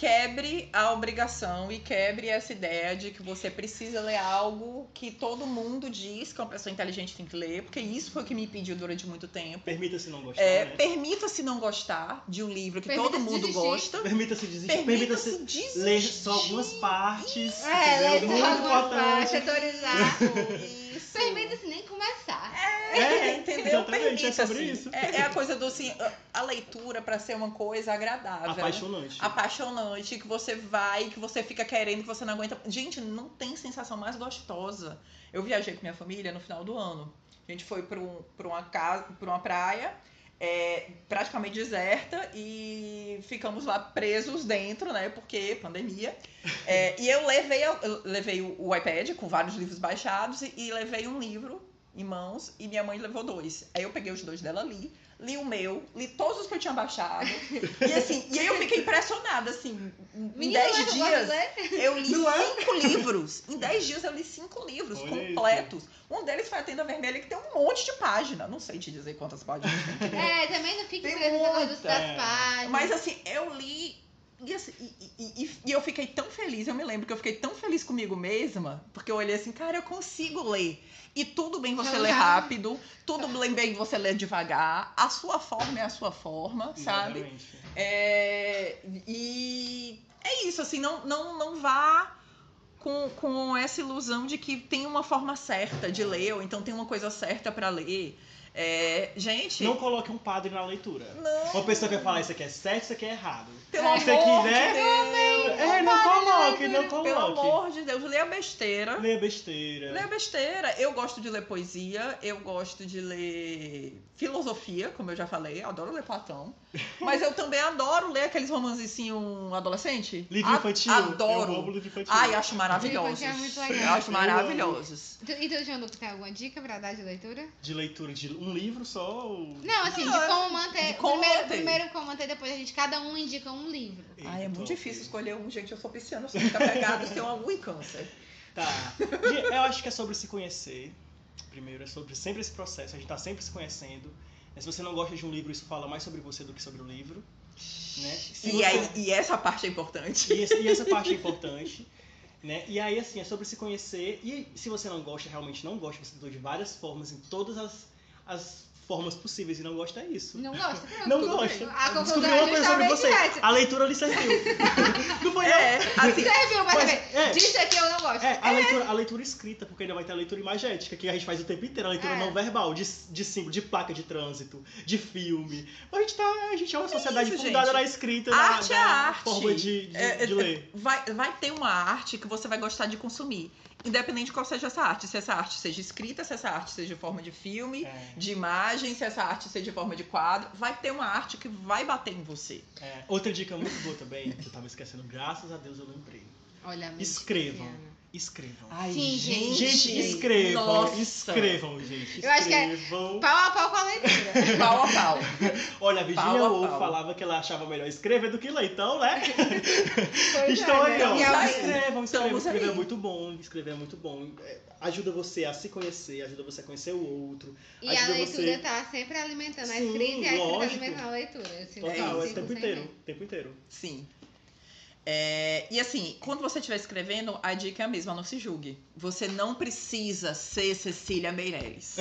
D: quebre a obrigação e quebre essa ideia de que você precisa ler algo que todo mundo diz que uma pessoa inteligente tem que ler, porque isso foi o que me impediu durante muito tempo.
C: Permita-se não gostar,
D: É,
C: né?
D: Permita-se não gostar de um livro que
A: Permita-se
D: todo mundo
A: desistir.
D: gosta.
C: Permita-se desistir. Permita-se
D: desistir.
C: ler só algumas partes.
A: É, ler só algumas partes, autorizar.
D: Isso.
A: Permita-se nem começar.
D: É, entendeu?
C: Exatamente, é sobre
D: Permita-se.
C: isso.
D: É, é a coisa do assim, a- a leitura para ser uma coisa agradável.
C: Apaixonante.
D: apaixonante, que você vai, que você fica querendo, que você não aguenta. Gente, não tem sensação mais gostosa. Eu viajei com minha família no final do ano. A gente foi para um, pra uma casa, para uma praia é, praticamente deserta e ficamos lá presos dentro, né? Porque pandemia. É, e eu levei, eu levei o, iPad com vários livros baixados e, e levei um livro em mãos e minha mãe levou dois. Aí eu peguei os dois dela ali, li o meu, li todos os que eu tinha baixado. E assim, e aí eu fiquei impressionada, assim, em
A: Menina,
D: 10
A: mas eu
D: dias. Eu li
C: Não é?
D: cinco livros. Em 10 dias eu li cinco livros
C: Olha
D: completos. Um deles foi a Tenda Vermelha, que tem um monte de página. Não sei te dizer quantas páginas tem.
A: É, também não negócio
D: muita,
A: das páginas.
D: Mas assim, eu li. E, assim, e, e- e- eu fiquei tão feliz, eu me lembro que eu fiquei tão feliz comigo mesma, porque eu olhei assim, cara, eu consigo ler. E tudo bem você ler rápido, tudo bem você ler devagar, a sua forma é a sua forma, sabe?
C: Exatamente.
D: É, e é isso, assim, não, não, não vá com, com essa ilusão de que tem uma forma certa de ler, ou então tem uma coisa certa para ler. É, gente,
C: Não coloque um padre na leitura.
D: Não.
C: Uma pessoa que vai falar isso aqui é certo, isso aqui é errado.
D: pelo
C: Isso
D: amor
C: aqui,
D: de
C: né?
D: Deus.
C: É, não coloque, não
D: Pelo
C: coloque.
D: amor de Deus, leia besteira.
C: Lê besteira.
D: Lê besteira. Eu gosto de ler poesia, eu gosto de ler filosofia, como eu já falei, eu adoro ler Platão. Mas eu também adoro ler aqueles romancezinhos adolescente.
C: Livro infantil.
D: Adoro.
C: Eu amo livro infantil.
D: Ai, acho maravilhosos.
A: Livro infantil é muito
D: Eu
A: legal.
D: acho
C: Eu
D: maravilhosos.
A: Tu- E tu, João Lucas, tem alguma dica pra dar de leitura?
C: De leitura de um livro só ou...
A: Não, assim,
D: Não,
A: de
D: é-
A: como manter.
D: de como
A: primeiro,
D: manter.
A: primeiro como manter, depois a gente, cada um indica um livro.
D: Ai, é muito difícil escolher um. Gente, eu sou pisciana, eu sou muito apegada, tenho uma lua em câncer.
C: Tá. Eu acho que é sobre se conhecer. Primeiro, é sobre sempre esse processo. A gente tá sempre se conhecendo. Mas se você não gosta de um livro, isso fala mais sobre você do que sobre o livro. Né?
D: E,
C: você-
D: aí, e essa parte é importante.
C: E, esse- e essa parte é importante. Né? E aí, assim, é sobre se conhecer. E se você não gosta, realmente não gosta, você tentou de várias formas, em todas as, as formas possíveis e não gosta, é isso.
A: Não gosta? Pronto,
C: Não gosta.
A: bem.
C: Descobriu
A: é
C: uma coisa sobre você.
A: essa.
C: A leitura lhe serviu. não foi, não?
D: É, assim,
A: Serviu, mas,
C: Mas,
A: também,
C: é.
A: disso aqui eu não gosto.
C: É, a leitura, a leitura escrita, porque ainda vai ter a leitura imagética, que a gente faz o tempo inteiro, a leitura
A: É.
C: não verbal, de, de símbolo, de placa de trânsito, de filme. A gente, tá, a gente é uma sociedade
D: isso,
C: fundada
D: gente.
C: na escrita,
D: Arte
C: na,
D: é
C: na
D: arte.
C: forma de, de,
D: É, é,
C: de ler.
D: vai, vai ter uma arte que você vai gostar de consumir. Independente de qual seja essa arte. Se essa arte seja escrita, se essa arte seja em forma de filme,
C: É,
D: de imagem, se essa arte seja em forma de quadro, vai ter uma arte que vai bater em você.
C: é. Outra dica muito boa também, que eu tava esquecendo, graças a Deus eu lembrei.
A: Olha,
C: Escrevam.
A: pisciana.
C: Escrevam.
D: Ai,
A: Sim, gente.
C: Gente, escrevam,
D: Nossa.
C: escrevam, gente.
A: Eu acho que é-
C: Escrevam.
A: Pau a pau com a leitura.
D: Pau a pau.
C: Olha, a Virginia Woolf falava que ela achava melhor escrever do que ler, então, né?
A: Pois
C: Estão
A: é,
C: aí,
A: né?
C: ó.
D: Aí.
C: Escrevam, escrevam.
D: Estamos
C: Escrever é muito bom. Escrever é muito bom. É, Ajuda você a se conhecer, ajuda você a conhecer o outro.
A: E a leitura
C: você-
A: tá sempre alimentando a
C: Sim,
A: escrita e a escrita
C: lógico.
A: alimentando a leitura.
C: Total, é o tempo
A: 100%.
C: inteiro. O tempo inteiro.
D: Sim. É, e assim, quando você estiver escrevendo, a dica é a mesma, não se julgue. Você não precisa ser Cecília Meirelles.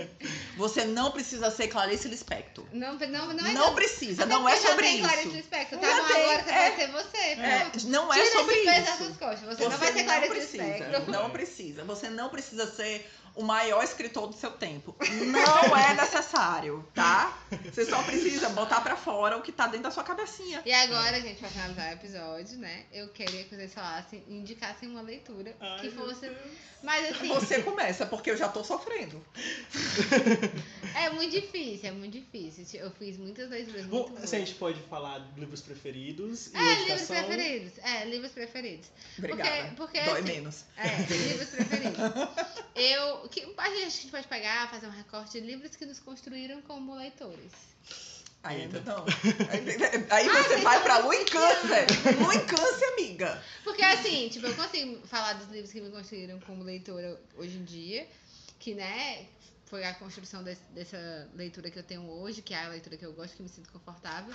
D: você não precisa ser Clarice Lispector.
A: Não, não, não é
D: Não precisa, não é sobre
A: tem Clarice
D: isso.
A: Lispector, tá
D: tem,
A: agora você
D: é.
A: vai ser você.
D: É,
A: pronto.
D: não é
A: Tira
D: sobre
A: esse peso
D: isso.
A: suas costas. Você, não vai ser Clarice
D: precisa,
A: Lispector.
D: não precisa. Você não precisa ser o maior escritor do seu tempo. Não é necessário, tá? Você só precisa botar pra fora o que tá dentro da sua cabecinha.
A: E agora, gente, pra finalizar o episódio, né? Eu queria que vocês falassem, indicassem uma leitura
C: Ai,
A: que fosse. Mas assim,
D: Você começa, porque eu já tô sofrendo.
A: é muito difícil, é muito difícil. Eu fiz muitas leituras
C: Bom,
A: muito
C: a gente pode falar de livros preferidos e
A: É, livros. Preferidos. É, livros preferidos.
D: Obrigada.
A: porque,
D: Dói
A: assim,
D: menos.
A: É, livros preferidos. Eu. Que, a gente pode pegar, fazer um recorte de livros que nos construíram como leitores.
D: Ainda
C: Ainda.
D: não. Aí- Aí você vai pra Lua em Câncer. Lua em Câncer, amiga.
A: Porque assim, tipo, eu consigo falar dos livros que me construíram como leitora hoje em dia, que, né, foi a construção desse- dessa leitura que eu tenho hoje, que é a leitura que eu gosto, que me sinto confortável,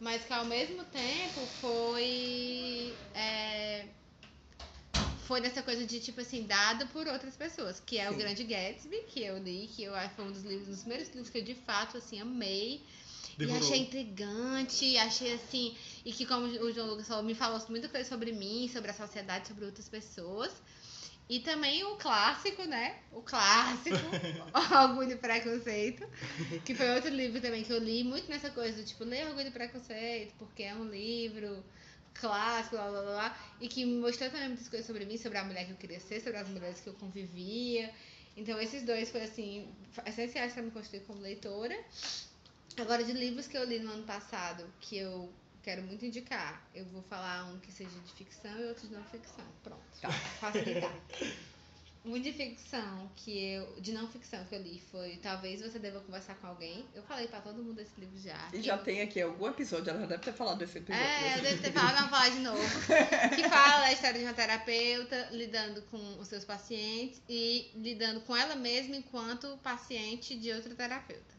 A: mas que ao mesmo tempo foi. é, foi nessa coisa de, tipo assim, dado por outras pessoas, que é o
D: Sim.
A: Grande Gatsby, que eu li, que eu foi um dos livros, um dos primeiros livros que eu de fato, assim, amei.
C: Demorou.
A: E achei intrigante, achei assim. E que, como o João Lucas falou, me falou muita coisa sobre mim, sobre a sociedade, sobre outras pessoas. E também o clássico, né? O clássico, Orgulho e Preconceito, que foi outro livro também que eu li muito nessa coisa do tipo, ler Orgulho e Preconceito, porque é um livro clássico, blá blá blá, e que mostrou também muitas coisas sobre mim, sobre a mulher que eu queria ser, sobre as mulheres que eu convivia. Então, esses dois foram, assim, essenciais para me construir como leitora. Agora, de livros que eu li no ano passado, que eu quero muito indicar, eu vou falar um que seja de ficção e outro de não ficção. Pronto,
D: Tá.
A: facilitar. Um de ficção que eu. De não ficção que eu li foi Talvez Você Deva Conversar com Alguém. Eu falei pra todo mundo esse livro já.
D: E já tem aqui algum episódio, ela deve ter falado desse episódio.
A: É, eu devo ter falado, vou falar de novo. Que fala a história de uma terapeuta lidando com os seus pacientes e lidando com ela mesma enquanto paciente de outro terapeuta.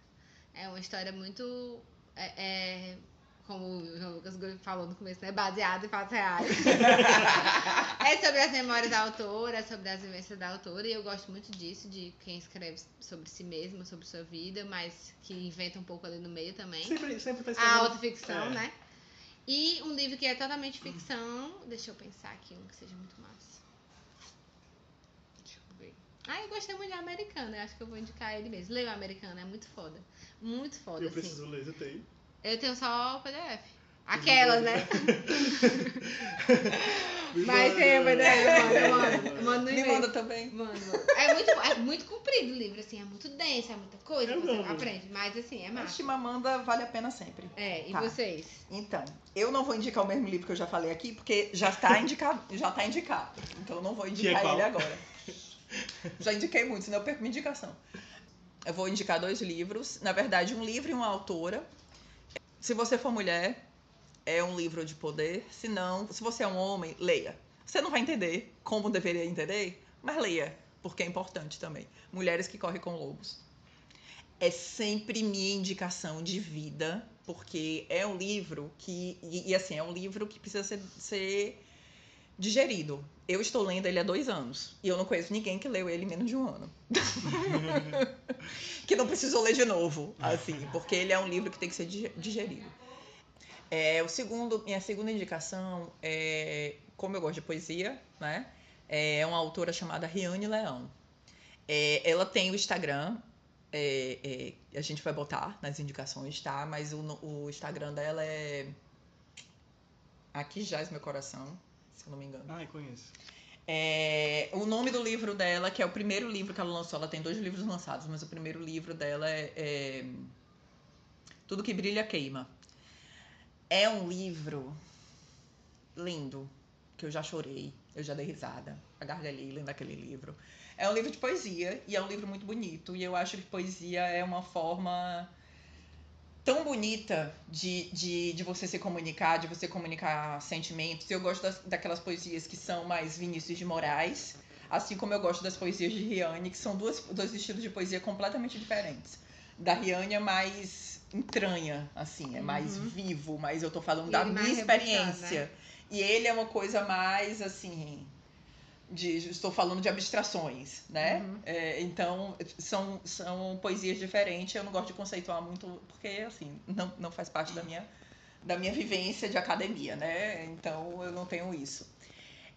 A: É uma história muito. é- é, como o João Lucas falou no começo, né? Baseada em fatos reais. é sobre as memórias da autora, sobre as vivências da autora, e eu gosto muito disso, de quem escreve sobre si mesmo, sobre sua vida, mas que inventa um pouco ali no meio também
C: Sempre, sempre tá
A: a autoficção,
C: É.
A: né? E um livro que é totalmente ficção. Deixa eu pensar aqui um que seja muito massa. Deixa eu ver. Ah, eu gostei muito de Americana. Eu acho que eu vou indicar ele mesmo. Leia o Americana, é muito foda. Muito foda,
C: Eu
A: assim.
C: preciso ler, você tem?
A: Eu tenho só o PDF. Aquelas, né?
C: Me
A: Mas
C: manda.
A: tem o PDF, eu mando, eu mando. Eu mando no
D: Me
A: e-mail.
D: manda também.
A: Mano, é muito, é muito comprido o livro, assim, é muito denso, é muita coisa,
C: Eu
A: você
C: não.
A: aprende. Mas assim, é
D: A
A: massa.
D: Chimamanda vale a pena sempre.
A: É, e
D: Tá.
A: vocês?
D: Então, eu não vou indicar o mesmo livro que eu já falei aqui, porque já está indicado. já tá indicado. Então eu não vou indicar
C: qual?
D: ele agora. Já indiquei muito, senão eu perco minha indicação. Eu vou indicar dois livros. Na verdade, um livro e uma autora. Se você for mulher, é um livro de poder. Se não, se você é um homem, leia. Você não vai entender como deveria entender, mas leia, porque é importante também. Mulheres que correm com lobos. É sempre minha indicação de vida, porque é um livro que. E, e, assim, é um livro que precisa ser, ser digerido. Eu estou lendo ele há dois anos. E eu não conheço ninguém que leu ele em menos de um ano. que não precisou ler de novo, assim, porque ele é um livro que tem que ser dige- digerido. É, o segundo, minha segunda indicação é, como eu gosto de poesia, né? É uma autora chamada Riane Leão. É, ela tem o Instagram, é, é, a gente vai botar nas indicações, tá? Mas o, o Instagram dela é Aqui Jaz Meu Coração, se eu não me engano.
C: Ai, conheço.
D: É, o nome do livro dela, que é o primeiro livro que ela lançou, ela tem dois livros lançados, mas o primeiro livro dela é, é Tudo que Brilha Queima. É um livro lindo, que eu já chorei, eu já dei risada, a gargalhei lendo aquele livro. É um livro de poesia e é um livro muito bonito, e eu acho que poesia é uma forma tão bonita de, de, de você se comunicar, de você comunicar sentimentos. Eu gosto das, daquelas poesias que são mais Vinícius de Moraes, assim como eu gosto das poesias de Riane, que são duas, dois estilos de poesia completamente diferentes. Da Riane é mais entranha, assim, é mais
A: Uhum.
D: vivo, mas eu tô falando
A: E
D: da minha experiência. E ele é uma coisa mais, assim, de, estou falando de abstrações, né?
A: Uhum.
D: É, então, são, são poesias diferentes. Eu não gosto de conceituar muito, porque, assim, não, não faz parte da minha, da minha vivência de academia, né? Então, eu não tenho isso.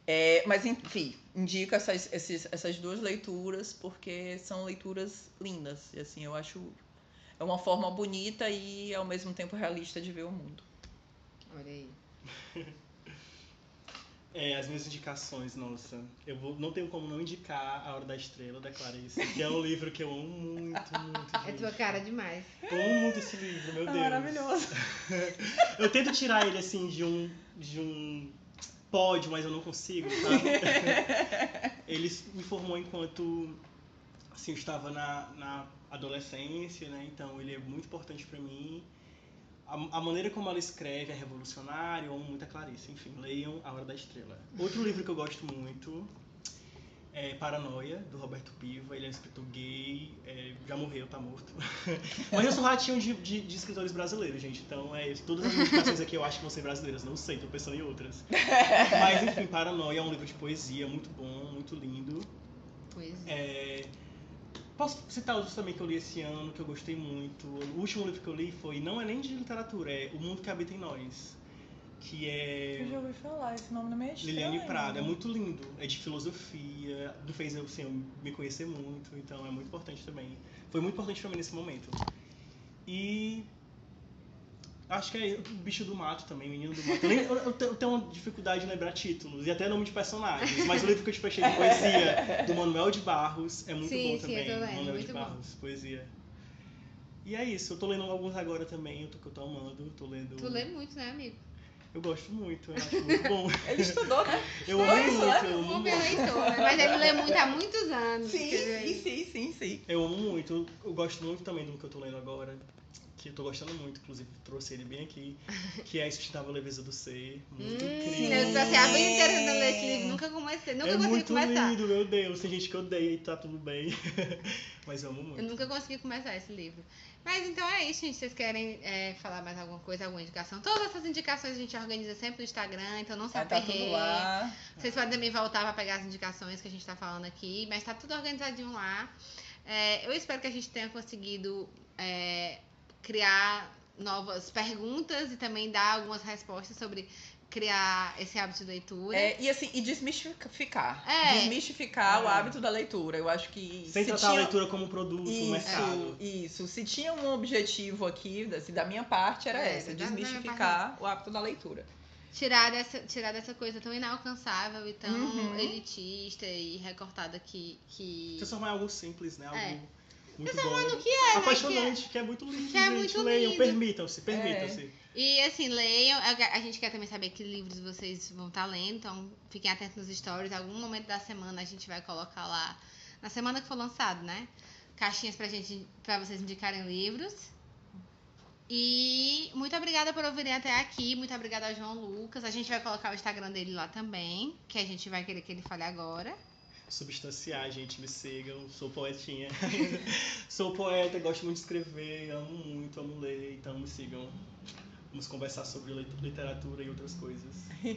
D: É, mas, enfim, indico essas, esses, essas duas leituras, porque são leituras lindas. E, assim, eu acho... É uma forma bonita e, ao mesmo tempo, realista de ver o mundo.
A: Olha aí.
C: É, as minhas indicações, nossa. Eu vou, não tenho como não indicar A Hora da Estrela, da Clarice, que é um livro que eu amo muito, muito.
A: É
C: gente.
A: tua cara demais.
C: Eu amo muito esse livro, meu
D: É
C: Deus.
D: maravilhoso.
C: Eu tento tirar ele assim de um. de um pódio, mas eu não consigo, sabe? ele me formou enquanto assim, eu estava na, na adolescência, né? Então ele é muito importante pra mim. A, a maneira como ela escreve é revolucionária, eu amo muito a Clarice. Enfim, leiam A Hora da Estrela. Outro livro que eu gosto muito é Paranoia, do Roberto Piva. Ele é um escritor gay, é, já morreu, tá morto. Mas eu sou ratinho de, de, de escritores brasileiros, gente. Então, é, isso. todas as indicações aqui eu acho que vão ser brasileiras. Não sei, tô pensando em outras. Mas, enfim, Paranoia é um livro de poesia muito bom, muito lindo.
A: Pois
C: É, Posso citar outros também que eu li esse ano, que eu gostei muito. O último livro que eu li foi, não é nem de literatura, é O Mundo que Habita em Nós. Que é
D: Eu já ouvi falar, esse nome não é estranho.
C: Liliane Prado. É muito lindo. É de filosofia. Fez assim, eu me conhecer muito. Então é muito importante também. Foi muito importante pra mim nesse momento. E. Acho que é o bicho do mato também, menino do mato. Eu, eu- eu eu tenho uma dificuldade de lembrar títulos e até nome de personagens. Mas o livro que eu te fechei de poesia do Manuel de Barros é muito
A: Sim,
C: bom
A: sim,
C: também.
A: eu
C: Manuel
A: muito
C: de
A: bom.
C: Barros, poesia. E é isso, eu tô lendo alguns agora também, eu tô, que eu tô amando. Tô lendo.
A: Tu lê muito, né, amigo?
C: Eu gosto muito, eu acho muito bom.
D: Ele estudou, né?
C: Eu amo muito,
D: né?
C: eu amo muito.
A: leitor, né? Mas ele lê muito há muitos anos.
D: Sim, sim, sim, sim, sim.
C: Eu amo muito, eu gosto muito também do que eu tô lendo agora, que eu tô gostando muito, inclusive trouxe ele bem aqui, que é a Insustentável Leveza do Ser. Muito
A: Hum,
C: incrível.
A: eu passei a vida inteira ler esse livro, nunca comecei, nunca
C: é
A: consegui
C: muito
A: começar.
C: lindo, meu Deus. Tem gente que odeia e tá tudo bem. Mas eu amo muito.
A: Eu nunca consegui começar esse livro. Mas então é isso, gente. Vocês querem é, falar mais alguma coisa, alguma indicação? Todas essas indicações a gente organiza sempre no Instagram, então não se
D: tá tudo
A: aperreiem.
D: lá.
A: Vocês podem também voltar para pegar as indicações que a gente tá falando aqui, mas tá tudo organizadinho lá. É, eu espero que a gente tenha conseguido é, criar novas perguntas e também dar algumas respostas sobre criar esse hábito de leitura.
D: É, e assim, e desmistificar.
A: É.
D: Desmistificar o
C: É.
D: hábito da leitura. Eu acho que.
C: Sem
D: se
C: tratar a
D: tinha-
C: leitura como produto, um mercado.
D: Isso, isso. Se tinha um objetivo aqui, assim, da minha parte, era
A: É,
D: essa, desmistificar o hábito da leitura.
A: Tirar dessa, tirar dessa coisa tão inalcançável e tão
D: Uhum.
A: elitista e recortada que. que...
C: Transformar em algo simples, né? Algo
A: É.
C: muito bom.
A: no que é, né?
C: Apaixonante, que é muito lindo,
A: que é
C: gente.
A: muito
C: Leiam,
A: lindo.
C: permitam-se, permitam-se.
A: E assim, leiam. A a gente quer também saber que livros vocês vão estar lendo, então fiquem atentos nos stories. Algum momento da semana a gente vai colocar lá, na semana que for lançado, né? Caixinhas pra gente, pra vocês indicarem livros. E muito obrigada por ouvirem até aqui. Muito obrigada ao João Lucas. A gente vai colocar o Instagram dele lá também, que a gente vai querer que ele fale agora.
C: Substanciar, gente, me sigam. Sou poetinha. Sou poeta, gosto muito de escrever, amo muito, amo ler, então me sigam. Vamos conversar sobre lit- literatura e outras coisas.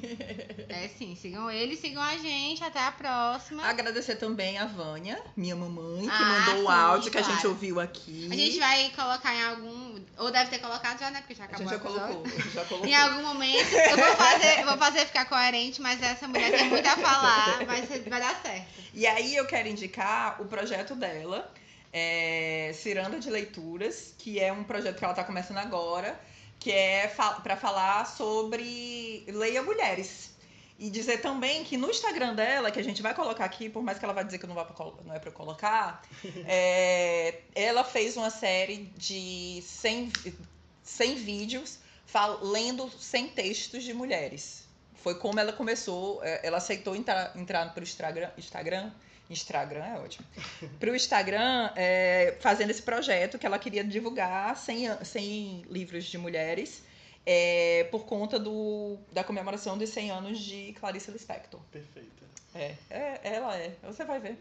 A: É sim, sigam ele, sigam a gente. Até a próxima.
D: Agradecer também a Vânia, minha mamãe, que
A: Ah,
D: mandou o
A: sim,
D: áudio que a
A: claro.
D: gente ouviu aqui.
A: A gente vai colocar em algum. Ou deve ter colocado já, né? Porque já
D: A
A: acabou
D: gente já
A: o
D: colocou, já colocou.
A: Em algum momento, eu vou fazer, vou fazer ficar coerente, mas essa mulher tem muito a falar, vai, ser- vai dar certo.
D: E aí eu quero indicar o projeto dela, é Ciranda de Leituras, que é um projeto que ela está começando agora, que é para falar sobre Leia Mulheres. E dizer também que no Instagram dela, que a gente vai colocar aqui, por mais que ela vá dizer que não, vai pra não é para colocar, é, ela fez uma série de 100, vi- 100 vídeos fal- lendo 100 textos de mulheres. Foi como ela começou, é, ela aceitou entrar, entrar para o Instagram, Instagram, Instagram é ótimo, para o Instagram é, fazendo esse projeto que ela queria divulgar 100, an- 100 livros de mulheres é, por conta do, da comemoração dos 100 anos de Clarice Lispector.
C: Perfeita.
D: É, é, ela é. Você vai ver.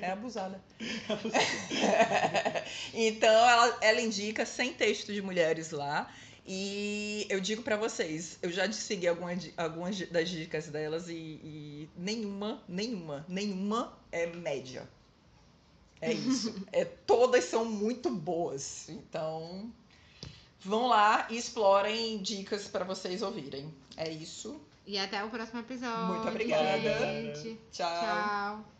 D: É abusada. então, ela, ela indica 100 textos de mulheres lá. E eu digo pra vocês, eu já segui alguma, algumas das dicas delas e, e nenhuma, nenhuma, nenhuma é média. É isso. É, todas são muito boas. Então, vão lá e explorem dicas pra vocês ouvirem. É isso.
A: E até o próximo episódio.
D: Muito obrigada.
A: gente.
D: Tchau.
A: Tchau.